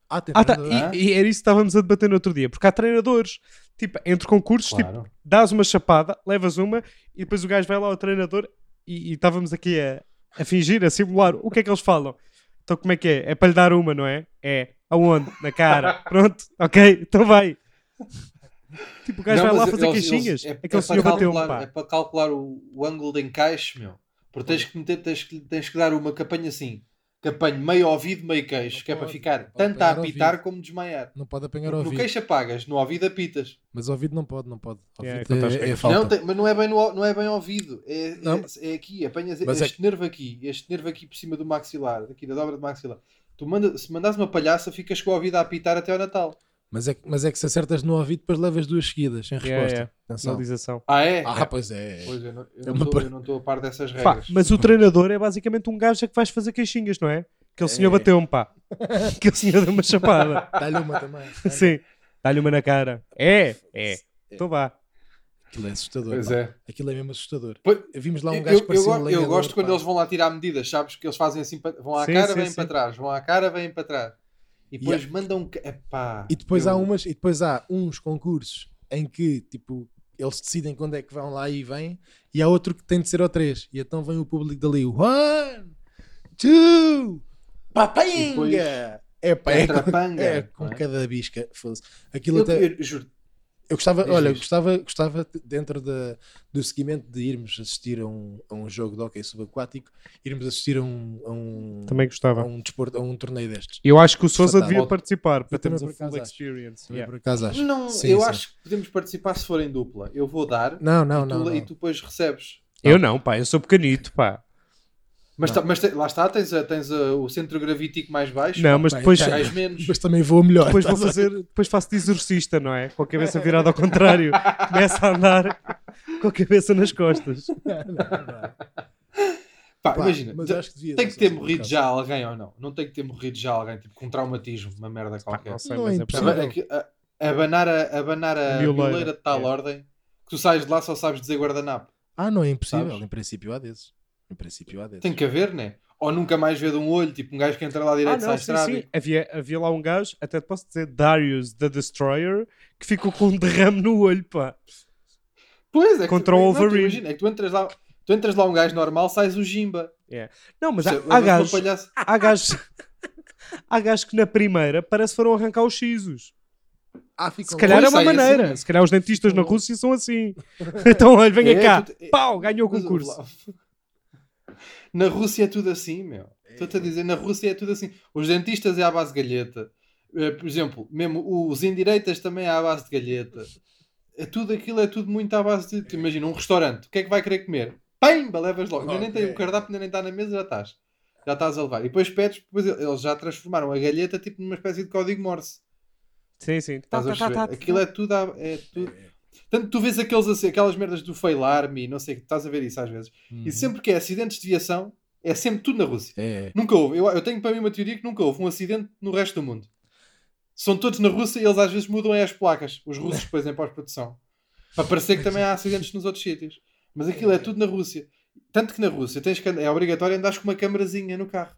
É. Ah, tem Ah, tá. E, e era isso que estávamos a debater no outro dia, porque há treinadores, tipo, entre concursos, tipo, Claro. dás uma chapada, levas uma e depois o gajo vai lá ao treinador e, e estávamos aqui a, a fingir, a simular. O que é que eles falam? Então como é que é? É para lhe dar uma, não é? É. Aonde? Na cara. Pronto, ok, então vai. Tipo, o gajo Não, vai lá fazer eles- queixinhas. eles- é, Aquele é senhor calcular, pá. É para calcular o, o ângulo de encaixe, meu. Porque tens que, meter, tens, que, tens que dar uma apanhe assim. Que apanhe meio ouvido, meio queixo. Não que é para pode, ficar pode tanto a apitar ouvido. como desmaiar. Não pode apanhar No ouvido. queixo apagas, no ouvido apitas. Mas ouvido não pode, não pode. Yeah, Ouvido é é, é falta. Não, tem- mas não é bem, no, não é bem ouvido. É, Não. é, é aqui. Apanhas Mas é este nervo aqui. Este nervo aqui por cima do maxilar. Aqui da dobra do maxilar. Tu manda, se mandas uma palhaça, ficas com o ouvido a apitar até ao Natal. Mas, é, que- mas é que se acertas no ouvido, depois levas duas seguidas, sem resposta. yeah. Ah, é? Ah, pois é. Pois eu não, eu É não uma tô- par- eu não estou a par dessas Pá, regras. mas o treinador é basicamente um gajo a que vais fazer queixinhas, não é? Aquele senhor É. bateu-me, pá. Aquele senhor deu uma chapada. Dá-lhe uma também. Sim. Dá-lhe uma na cara. É, é. Então vá. Aquilo é assustador. Pois pá. é. Aquilo é mesmo assustador. Pois- Vimos lá um Eu, gajo eu, que parecia eu, um eu gosto quando pá. eles vão lá tirar medidas, sabes? Que eles fazem assim, vão à Sim, cara, sim, vêm sim. para trás, vão à cara, vêm para trás. E depois mandam. ca- Epá, E depois eu- há umas, e depois há uns concursos em que tipo eles decidem quando é que vão lá e vêm, e há outro que tem de ser ao 3. E então vem o público dali, one, two, papinga! É pá, é, com, é com cada bisca. Aquilo Eu, até, eu juro, eu gostava, Diz, olha, diz. gostava, gostava de- dentro da, do seguimento de irmos assistir a um, a um jogo de hockey subaquático, irmos assistir a um, a um, Também a gostava. um desporto, a um torneio destes. Eu acho que o Sousa devia participar para termos a full experience. Yeah. Por acaso acho. não, Sim, eu sim. acho que podemos participar se for em dupla. Eu vou dar Não, não, e, tu, não. não. e tu depois recebes. Eu não, pá, eu sou pequenito, pá. Mas, tá- mas te- lá está, tens, a- tens a- o centro gravítico mais baixo. Não, mas Bem, depois. Cais menos. Mas também vou melhor. depois vou a fazer, depois faço de exorcista, não é? Com a cabeça virada ao contrário. Começa a andar com a cabeça nas costas. Não, não. Pá, Pá, imagina, mas te- acho que devia tem que ter assim, morrido já alguém ou não? Não tem que ter morrido já alguém, tipo com traumatismo, uma merda Pá, qualquer. não sei, Não mas é é impossível. possível. A- Abanar a, abanar a Mioleira, mioleira de tal é. ordem que tu sais de lá só sabes dizer guardanapo. Ah, não é impossível. Sabes? Em princípio há desses. Em princípio há desses. Tem que haver, né? Ou nunca mais vê de um olho, tipo um gajo que entra lá Ah, direito sai não, à sim, estrada. sim. Havia, havia lá um gajo, até te posso dizer, Darius the Destroyer, que ficou com um derrame no olho, pá. Pois é, que Contra tu, o Wolverine. imagina, é que tu entras lá, tu entras lá um gajo normal, sais o Jimba. Não, mas há, Levas há uma gajos, há gajos, há gajos que na primeira parece que foram arrancar os sisos. Ah, Se calhar é uma sai assim, maneira. né? Se calhar os dentistas na Rússia são assim. Então, olha, venha É, cá. tu- é- Pau, ganhou o concurso. Na Rússia é tudo assim, meu. Estou-te a dizer, na Rússia é tudo assim. Os dentistas é à base de galheta. Eh, Por exemplo, mesmo os indireitas também é à base de galheta. É tudo aquilo, é tudo muito à base de. tu Imagina, um restaurante, o que é que vai querer comer? Pimba, levas logo. Ainda nem tem o cardápio, ainda nem está na mesa, já estás. Já estás a levar. E depois pedes, depois eles já transformaram a galheta tipo numa espécie de código Morse. Sim, sim. Tá, Estás a tá, tá, tá, Aquilo é tudo. à- É tudo... Tanto tu vês aqueles, aquelas merdas do Fail Army, não sei, estás a ver isso às vezes. Uhum. E sempre que é acidentes de viação, é sempre tudo na Rússia. É. Nunca houve. Eu, eu tenho para mim uma teoria que nunca houve um acidente no resto do mundo. São todos na Rússia e eles às vezes mudam é as placas. Os russos depois em pós-produção. Para parecer que também há acidentes nos outros sítios. Mas aquilo é tudo na Rússia. Tanto que na Rússia tens que, é obrigatório andares com uma câmarazinha no carro.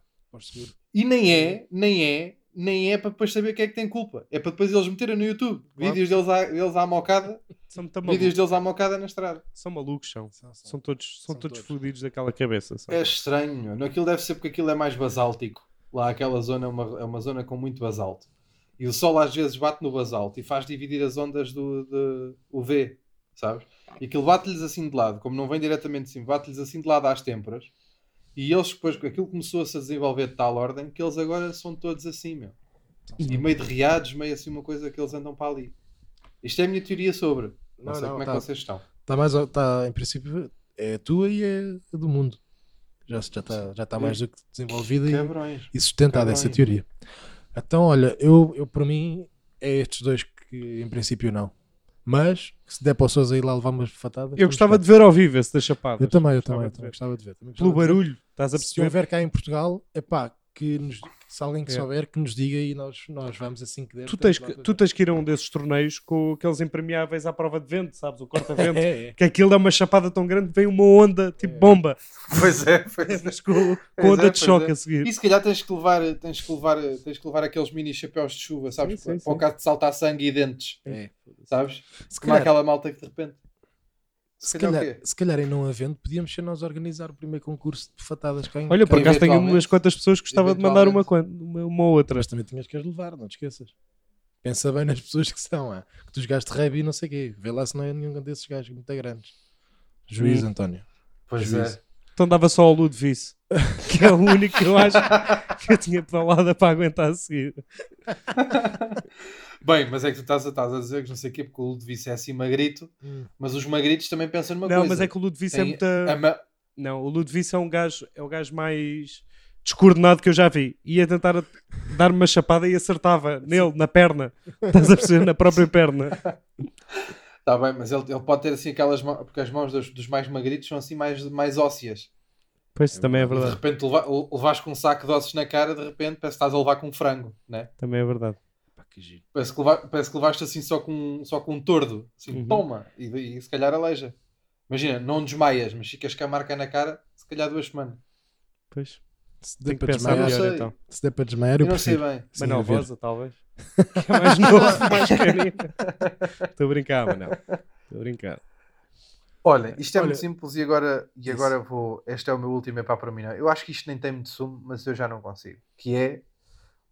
E nem é, nem é, nem é para depois saber quem é que tem culpa. É para depois eles meterem no YouTube. Claro. Vídeos deles à, deles à mocada. Vídeos malucos. deles à mocada na estrada. são malucos, são. São, são. São todos, são São todos todos. fodidos daquela cabeça. são. É estranho, meu. Aquilo deve ser porque aquilo é mais basáltico. Lá aquela zona é uma, é uma zona com muito basalto. E o sol às vezes bate no basalto e faz dividir as ondas do de, o V, sabes? E aquilo bate-lhes assim de lado, como não vem diretamente de cima, bate-lhes assim de lado às têmporas. E eles depois, aquilo começou-se a desenvolver de tal ordem que eles agora são todos assim, meu. E meio de riados, meio assim uma coisa que eles andam para ali. Isto é a minha teoria sobre. Não, Não, sei não, como é tá. que vocês estão. Está mais, está, em princípio, é a tua e é a do mundo. Já já está já tá mais do que desenvolvida e, Cabrões. e sustentada essa Cabrões. teoria. Então, olha, eu, eu por mim é estes dois que em princípio não. Mas se der para o Sousa ir lá levar umas fatadas. Eu gostava de ver ao vivo esse da Chapada. Eu também, eu Gostava também, de também gostava de ver. Também Pelo gostava de ver. barulho, estás a Se perceber? houver cá em Portugal, é pá, que nos, se alguém que É. souber que nos diga e nós, nós vamos assim que der. Tu tens, que, tu tens que ir a um desses torneios com aqueles impermeáveis à prova de vento, sabes? O corta-vento. É, é. que aquilo é uma chapada tão grande que vem uma onda tipo bomba. Pois é, pois é. Com, com Pois onda é, de choque é. a seguir. E se calhar tens que levar, tens que levar, tens que levar aqueles mini chapéus de chuva, sabes? Sim, sim, para o caso de saltar sangue e dentes, É. sabes? Se Como calhar, aquela malta que de repente. Se, calhar se calhar em não havendo, podíamos ser nós organizar o primeiro concurso de fatadas cá em Olha, por acaso tenho umas quantas pessoas que gostava de mandar uma, uma, uma outra. Mas também tinhas que as levar, não te esqueças. Pensa bem nas pessoas que são, ah, que tu jogaste rugby e não sei o quê. Vê lá se não é nenhum desses gajos muito grandes. Juiz, Hum. António. Pois Juízo. é. Então dava só ao Ludvice. Que é o único que eu acho que eu tinha pedalada para aguentar a seguir. Bem, mas é que tu estás a, estás a dizer que não sei o quê, porque o Ludovice é assim magrito, Hum. mas os magritos também pensam numa Não, coisa. mas é que o Ludvice é Tem muito. a ma- Não, o Ludvice é um gajo, é o gajo mais descoordenado que eu já vi. Ia tentar dar-me uma chapada e acertava nele, na perna. Estás a perceber? Na própria perna. Tá bem, mas ele, ele pode ter assim aquelas mãos, porque as mãos dos, dos mais magritos são assim mais, mais ósseas. Pois também é E de verdade. repente leva, levas com um saco de ossos na cara, de repente parece que estás a levar com um frango, né? Também é verdade. Que giro. Parece que, leva, parece que levaste assim só com, só com um tordo. Assim, Uhum. toma! E, e se calhar aleija. Imagina, não desmaias, mas ficas com a marca na cara, se calhar duas semanas. Pois. Se der para desmaiar, não melhor então. se der para desmaiar, Eu eu não sei bem. Haver. Rosa, talvez. Que é mais novo, mais carinho. Estou a brincar, Manel. Estou a brincar. Olha, isto é Olha, muito simples e agora, e isso. agora vou. Este é o meu último é para por mim. não. Eu acho que isto nem tem muito sumo, mas eu já não consigo. Que é,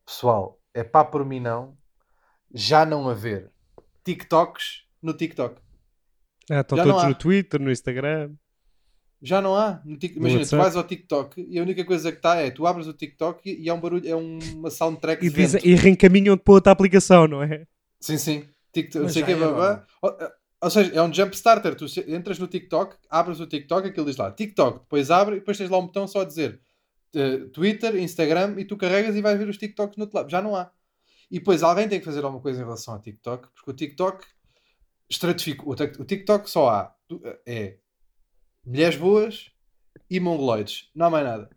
pessoal, é pá por mim não, já não haver TikToks no TikTok. Ah, estão Já todos no Twitter, no Instagram. Já não há. No Imagina, tu WhatsApp. vais ao TikTok e a única coisa que está é tu abres o TikTok e, é um barulho, é uma soundtrack E, dizem, vento. e reencaminham-te para outra aplicação, não é? Sim, sim. TikTok, não sei o já que, era, babá. Ou, seja, é um jump starter. Tu entras no TikTok, abres o TikTok, aquilo diz lá TikTok, depois abre e depois tens lá um botão só a dizer eh, Twitter, Instagram e tu carregas e vais ver os TikToks no outro lado. Já não há. E depois alguém tem que fazer alguma coisa em relação ao TikTok, porque o TikTok estratifica. O, TikTok só há é mulheres boas e mongoloides. Não há mais nada.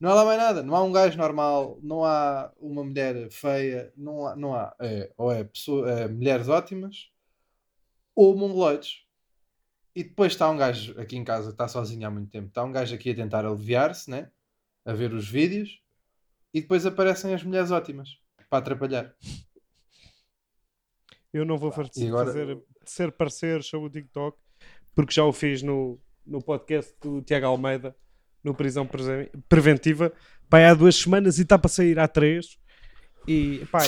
Não há lá mais nada. Não há um gajo normal, não há uma mulher feia, não há. Não há é, ou é, pessoa, é mulheres ótimas ou mongoloides. E depois está um gajo aqui em casa está sozinho há muito tempo. Está um gajo aqui a tentar aliviar-se, né? A ver os vídeos. E depois aparecem as mulheres ótimas para atrapalhar. Eu não vou faz- E agora- fazer ser parecer sobre o TikTok, porque já o fiz no, no podcast do Tiago Almeida, no Prisão Preventiva, pá, há duas semanas e está para sair há três. E, pá,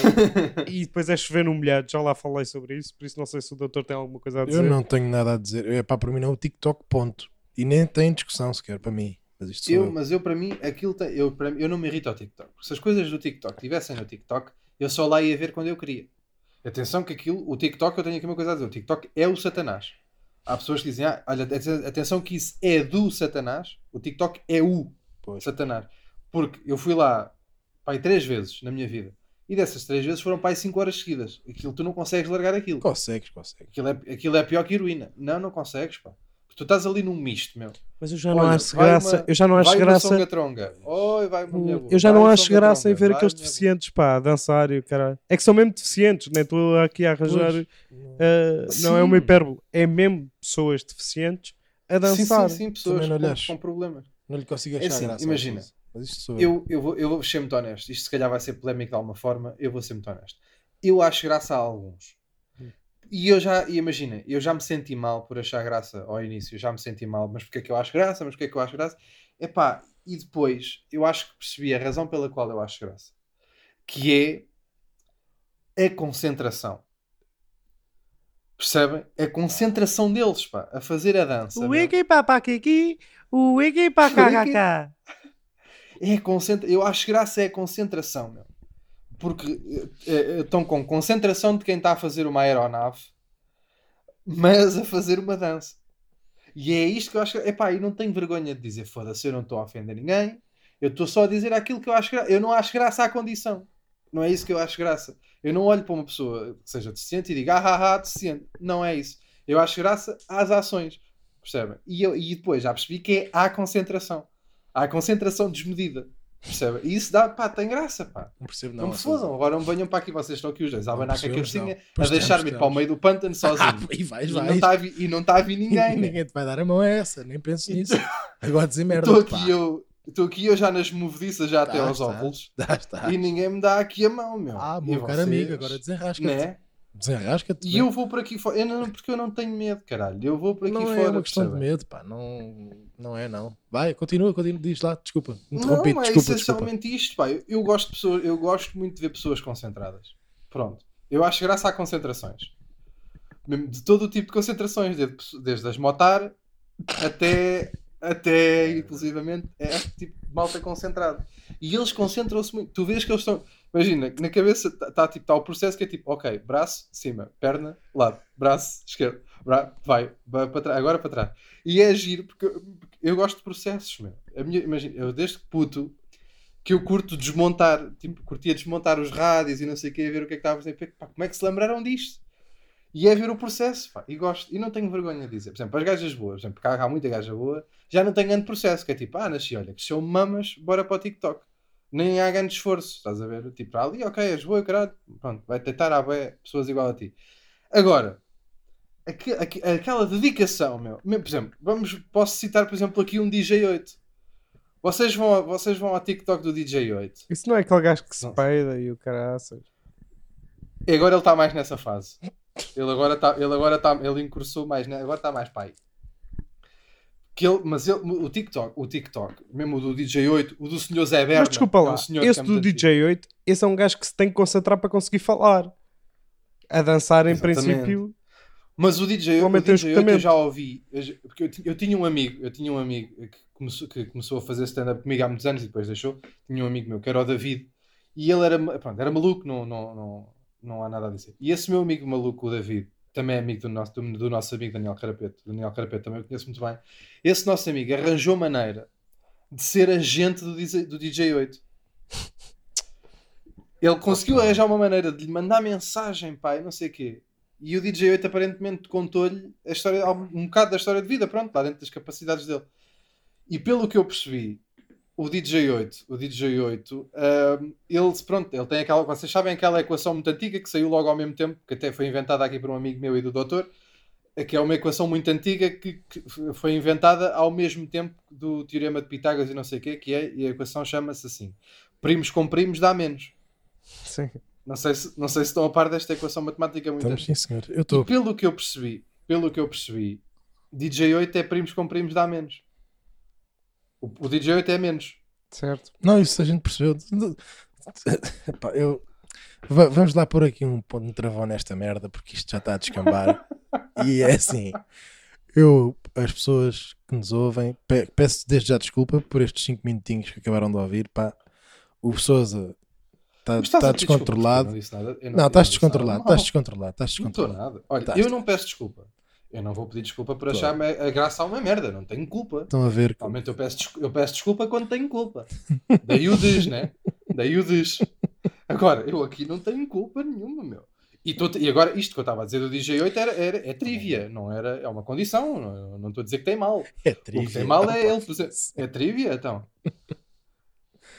e, e depois é chover no molhado, já lá falei sobre isso, por isso não sei se o doutor tem alguma coisa a dizer. Eu não tenho nada a dizer. É pá, para mim não é o TikTok, ponto. E nem tem discussão sequer para mim. Mas Eu, eu. mas eu, para mim, aquilo tem- eu, para eu não me irrito ao TikTok. Se as coisas do TikTok estivessem no TikTok, eu só lá ia ver quando eu queria. Atenção que aquilo, o TikTok, eu tenho aqui uma coisa a dizer. O TikTok é o Satanás. Há pessoas que dizem, ah, olha, aten- atenção que isso é do Satanás. O TikTok é o Pois. Satanás. Porque eu fui lá, pai, três vezes na minha vida. E dessas três vezes foram pai cinco horas seguidas. Aquilo, tu não consegues largar aquilo. Consegues, consegues. Aquilo é, aquilo é pior que heroína. Não, não consegues, pá. Tu estás ali num misto, meu. Mas eu já não Olha, acho vai graça. uma- eu já não acho vai uma graça. Oi, vai uma mulher boa. Eu já não acho graça em ver Vai, aqueles deficientes, pá, a dançar e o caralho. É que são mesmo deficientes, nem estou aqui a arranjar. Uh, não é uma hipérbole, é mesmo pessoas deficientes a dançar. Sim, sim, sim, pessoas não com, acho. com problemas. Não lhe consigo É achar assim, graça. imagina. às coisas. Mas isto sou eu. Eu, eu, vou, eu vou ser muito honesto. Isto se calhar vai ser polémico de alguma forma. Eu vou ser muito honesto. Eu acho graça a alguns. E eu já, e imagina, eu já me senti mal por achar graça ao início. Eu já me senti mal. Mas porque é que eu acho graça? Mas porque é que eu acho graça? Epá, e depois eu acho que percebi a razão pela qual eu acho graça. Que é a concentração. Percebem? A concentração deles, pá, a fazer a dança. O. Wiki Papakiki, o Wiki Pakakaka. É a concentra... Eu acho graça é a concentração, meu. Porque eh, eh, estão com concentração de quem está a fazer uma aeronave, mas a fazer uma dança. E é isto que eu acho. Epá, e não tenho vergonha de dizer, foda-se, eu não estou a ofender ninguém. Eu estou só a dizer aquilo que eu acho. Eu não acho graça à condição. Não é isso que eu acho graça. Eu não olho para uma pessoa que seja deficiente e digo, ah, ah, ah, deficiente. Não é isso. Eu acho graça às ações. Percebem? E, eu, e depois já percebi que é à concentração. Há concentração desmedida. Percebem? E isso dá, pá, tem graça, pá. Não percebo Não, não. me fodam. Agora não venham para aqui, vocês estão aqui os dois, a abanar com a cabecinha, a deixar-me ir para o meio do pântano Ah, sozinho. e vais, e, não vais. tá a vi- e não está a vir ninguém. Ninguém te vai dar a mão a essa, nem penso nisso. Agora dizer merda. Estou aqui, eu, estou aqui eu já nas movediças, já até Tá, aos tá. óvulos, Tá, está. e ninguém me dá aqui a mão, meu. Ah, meu caro vocês, amigo, agora desenrasca-te. Né? Desenrasca-te. E eu vou por aqui fora, eu não, porque eu não tenho medo, caralho. Eu vou por aqui não fora. é uma questão de percebem? medo, pá. Não, não é, não. Vai, continua, continua. Diz lá, desculpa. Não, Interrompi, é desculpa, desculpa. essencialmente isto, pá. Eu, eu gosto de pessoas, eu gosto muito de ver pessoas concentradas. Pronto. Eu acho graça a concentrações. De todo o tipo de concentrações, desde, desde as motar até até inclusivamente é tipo malta concentrado. E eles concentram-se muito. Tu vês que eles estão. Imagina, na cabeça está tá, tipo, tá o processo que é tipo, ok, braço, cima, perna, lado, braço, esquerdo, bra vai, vai para trás, agora para trás. E é giro, porque eu, eu gosto de processos, meu. A minha, imagina, eu desde puto que eu curto desmontar, tipo, curtia desmontar os rádios e não sei o que, ver o que é que estava a fazer. Pá, como é que se lembraram disto? E é ver o processo, pá, e gosto, e não tenho vergonha de dizer. Por exemplo, as gajas boas, por exemplo, porque há, há muita gaja boa, já não tem grande processo, que é tipo, ah, nasci, olha, que são mamas, bora para o TikTok. Nem há grande esforço, estás a ver? Tipo, ali, ok, és boa, caralho, pronto, vai tentar a pessoas igual a ti. Agora, aqu aqu aquela dedicação, meu, meu, por exemplo, vamos, posso citar, por exemplo, aqui um DJ8. Vocês vão, vocês vão ao TikTok do DJ8. Isso não é aquele gajo que se Não. peida e o caraças. E agora ele está mais nessa fase. Ele agora está, ele agora está, ele incursou mais, né? agora está mais pai. Que ele, mas ele, o TikTok, o TikTok, mesmo o do DJ8, o do senhor Zé Berna, Mas desculpa é lá, que esse é do antigo. DJ8, esse é um gajo que se tem que concentrar para conseguir falar. A dançar, em Exatamente. princípio. Mas o DJ, o tem DJ8 eu já ouvi, eu porque eu, eu tinha um amigo, eu tinha um amigo que começou, que começou a fazer stand-up comigo há muitos anos e depois deixou. Tinha um amigo meu que era o David e ele era, pronto, era maluco, não, não, não, não há nada a dizer. E esse meu amigo maluco, o David, também é amigo do nosso, do, do nosso amigo Daniel Carapeto. Daniel Carapeto também eu conheço muito bem. Esse nosso amigo arranjou maneira de ser agente do, DJ, do DJ8. Ele conseguiu arranjar uma maneira de lhe mandar mensagem, pai, não sei o quê. E o DJ8 aparentemente contou-lhe a história, um bocado da história de vida, pronto, lá dentro das capacidades dele. E pelo que eu percebi, o DJ8, o DJ8, ahm, ele, pronto, ele tem aquela, vocês sabem aquela equação muito antiga que saiu logo ao mesmo tempo, que até foi inventada aqui por um amigo meu e do doutor, que é uma equação muito antiga que, que foi inventada ao mesmo tempo do teorema de Pitágoras e não sei o quê, que é, e a equação chama-se assim, primos com primos dá menos. Sim. Não sei se, não sei se estão a par desta equação matemática muito Estamos, antiga. sim, senhor. Eu estou. pelo que eu percebi, pelo que eu percebi, DJ8 é primos com primos dá menos. O, o DJ8 é menos. Certo. Não, isso a gente percebeu. Epá, eu... Va- Vamos lá pôr aqui um ponto de travão nesta merda, porque isto já está a descambar. e é assim. Eu, as pessoas que nos ouvem, pe- peço desde já desculpa por estes 5 minutinhos que acabaram de ouvir. Pá. O Souza está tá desculpa, descontrolado. eu Não, estás descontrolado, estás descontrolado, estás Não estou descontrolado. nada. Olha, Estás. eu não peço desculpa. Eu não vou pedir desculpa por Claro. achar a graça a uma merda. Não tenho culpa. Estão a ver que Normalmente eu peço, desculpa, eu peço desculpa quando tenho culpa. Daí o diz, né? Daí o diz. Agora, eu aqui não tenho culpa nenhuma, meu. E, tô- e agora, isto que eu estava a dizer do DJ8 era, era, é trivia, não era, é uma condição. Não, estou a dizer que tem mal. é O que trivia. tem mal é Opa, ele fazer. É trivia, então.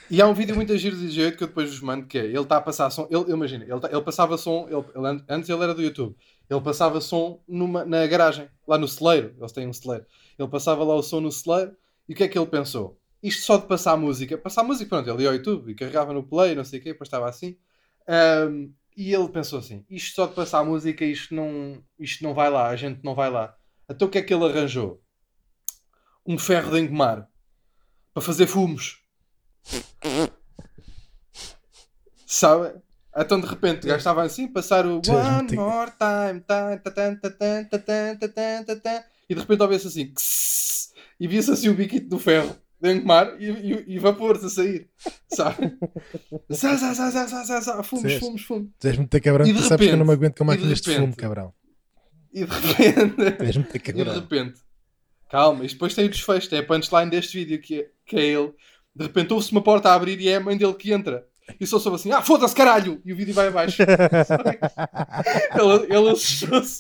E há um vídeo muito giro do DJ8 que eu depois vos mando, que é, ele está a passar som, ele, imagina, ele, tá- ele passava som, ele, ele an- antes ele era do YouTube, ele passava som numa, na garagem, lá no celeiro, eles têm um celeiro, ele passava lá o som no celeiro, e o que é que ele pensou? Isto só de passar música, passar música, pronto, ele ia ao YouTube e carregava no play, não sei o quê, depois estava assim, Ahm, e ele pensou assim, isto só de passar música, isto não, isto não vai lá, a gente não vai lá. Então o que é que ele arranjou? um ferro de engomar para fazer fumos. Sabe? Então de repente o gajo estava assim, passar o One More Time, e de repente ouvia-se assim, e via-se assim o biquito do ferro de engomar e, e, e vapor-se a sair, sabe? Sá, fumos, fumos, fumos. Tu és ter cabrão, tu sabes que eu não me aguento com máquinas de fumo, cabrão. E de repente, cabrão. E de repente, calma, isto depois tem o desfecho, é a punchline deste vídeo que é, que é ele. De repente ouve-se uma porta a abrir e é a mãe dele que entra. E só soube assim: ah, foda-se, caralho! E o vídeo vai abaixo. ele ele assustou-se.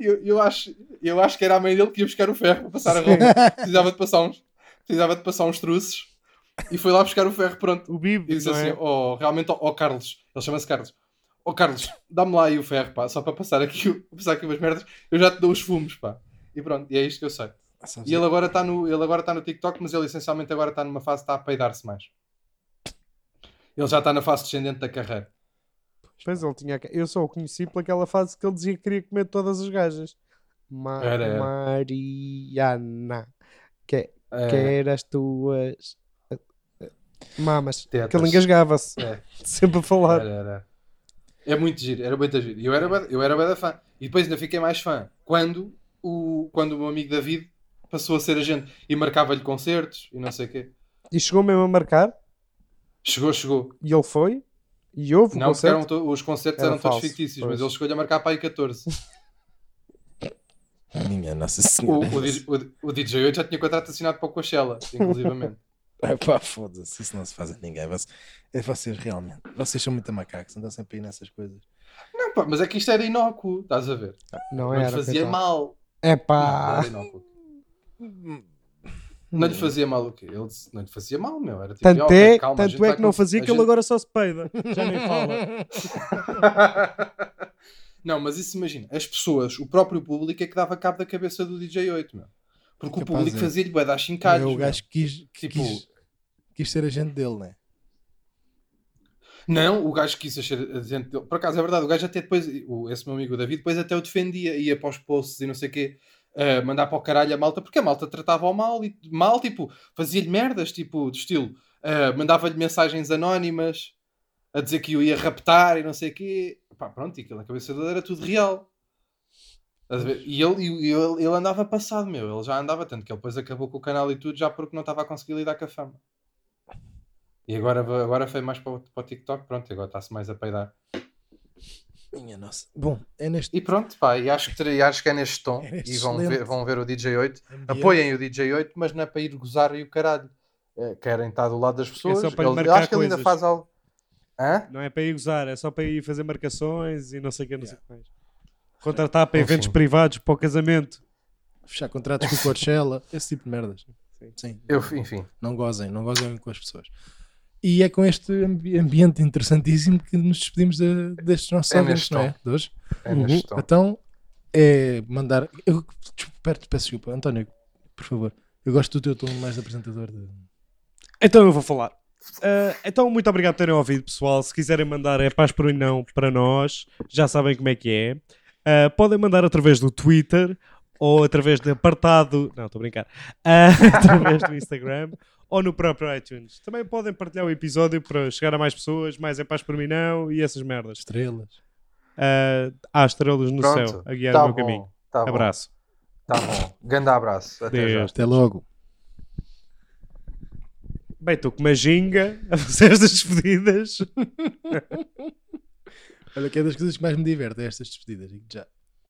Eu, eu, acho, eu acho que era a mãe dele que ia buscar o ferro para passar a roupa. Precisava de passar uns, precisava de passar uns truços e foi lá buscar o ferro. Pronto. O Bib, E disse assim: é? oh, realmente, ó Carlos, ele chama-se Carlos. Ó Carlos, dá-me lá aí o ferro, pá, só para passar aqui, passar aqui umas merdas, eu já te dou os fumos, pá. E pronto, e é isto que eu sei. Sabes, E ele agora está no, ele agora está no TikTok, mas ele essencialmente agora está numa fase que está a peidar-se mais. Ele já está na fase descendente da carreira. Pois ele tinha. Eu só o conheci pelaquela fase que ele dizia que queria comer todas as gajas. Ma Era, era. Mariana. Que, É, quer as tuas mamas. Tetas. Que ele engasgava-se. é, Sempre a falar. era, era. É muito giro, era muito giro. E eu era, eu era bué da fã. E depois ainda fiquei mais fã quando o, quando o meu amigo David passou a ser agente e marcava-lhe concertos e não sei o quê. E chegou mesmo a marcar, Chegou, chegou. e ele foi, e houve o Não, eram concerto. to- os concertos Era eram todos falso, fictícios, pois. mas ele chegou-lhe a marcar para aí 14. Minha Nossa O, Senhora. o, DJ o, o DJ 8 já tinha contrato assinado para o Coachella, inclusivamente. Ah, pá, foda-se, isso não se faz a ninguém. Vocês, é vocês realmente, vocês são muito macacos, andam sempre aí nessas coisas. Não, pá, mas é que isto era inócuo, estás a ver? Não Não era. fazia coitado. mal. É Não, pá. era inócuo. Não lhe fazia mal o quê? Ele disse, não lhe fazia mal, meu. Era tipo, Tanto "Ok, é, calma, tanto é que não fazia que ele gente- agora só se peida. Já nem fala. não, mas isso imagina, as pessoas, o próprio público é que dava cabo da cabeça do DJ 8, meu. Porque o Capaz público é. fazia-lhe bué dar chincalhos. o gajo quis, Tipo- quis, quis ser agente dele, né? Não, o gajo quis ser agente dele. Por acaso, é verdade, o gajo até depois, o, esse meu amigo o David, depois até o defendia, ia para os posts e não sei o quê, a mandar para o caralho a malta, porque a malta tratava-o mal, e, mal, tipo, fazia-lhe merdas, tipo, de estilo, ah, mandava-lhe mensagens anónimas, a dizer que o ia raptar e não sei o quê. Pá, pronto, e aquilo na cabeça dele era tudo real. E ele, ele, ele andava passado, meu, ele já andava, tanto que ele depois acabou com o canal e tudo, já porque não estava a conseguir lidar com a fama. E agora, agora foi mais para o, para o TikTok, pronto, agora está-se mais a peidar. Minha nossa. Bom, é neste E pronto, pá, e acho que, ter- e acho que é neste tom. É e vão ver, vão ver o DJ 8. ambiente. Apoiem o DJ 8, mas não é para ir gozar e o caralho. É, querem estar do lado das pessoas. só para lhe Ele- acho que ele ainda faz algo. Hã? Não é para ir gozar, é só para ir fazer marcações e não sei o que, não sei o que mais. Contratar para eventos Enfim. privados, para o casamento. Fechar contratos com o Coachella, esse tipo de merdas. Sim. Sim. Eu, enfim. Não gozem, não gozem com as pessoas. E é com este ambi- ambiente interessantíssimo que nos despedimos de- destes nossos É ouvintes, não é? De hoje. É tom. Então, é mandar. Eu peço desculpa, António, por favor. Eu gosto do teu tom mais de apresentador. De... Então eu vou falar. Ah, então, muito obrigado por terem ouvido, pessoal. Se quiserem mandar é paz por não para nós, já sabem como é que é. Ah, podem mandar através do Twitter ou através de apartado. Não, estou a brincar. Ah, através do Instagram ou no próprio iTunes. Também podem partilhar o episódio para chegar a mais pessoas, mais é paz por mim não e essas merdas. Estrelas. Ah, há estrelas no Pronto. céu a guiar Tá o meu bom, caminho. Tá bom. Abraço. Tá bom. Grande abraço. Até já. Até logo. Bem, estou com uma ginga a fazer estas despedidas. Olha, que é das coisas que mais me divertem estas despedidas. já.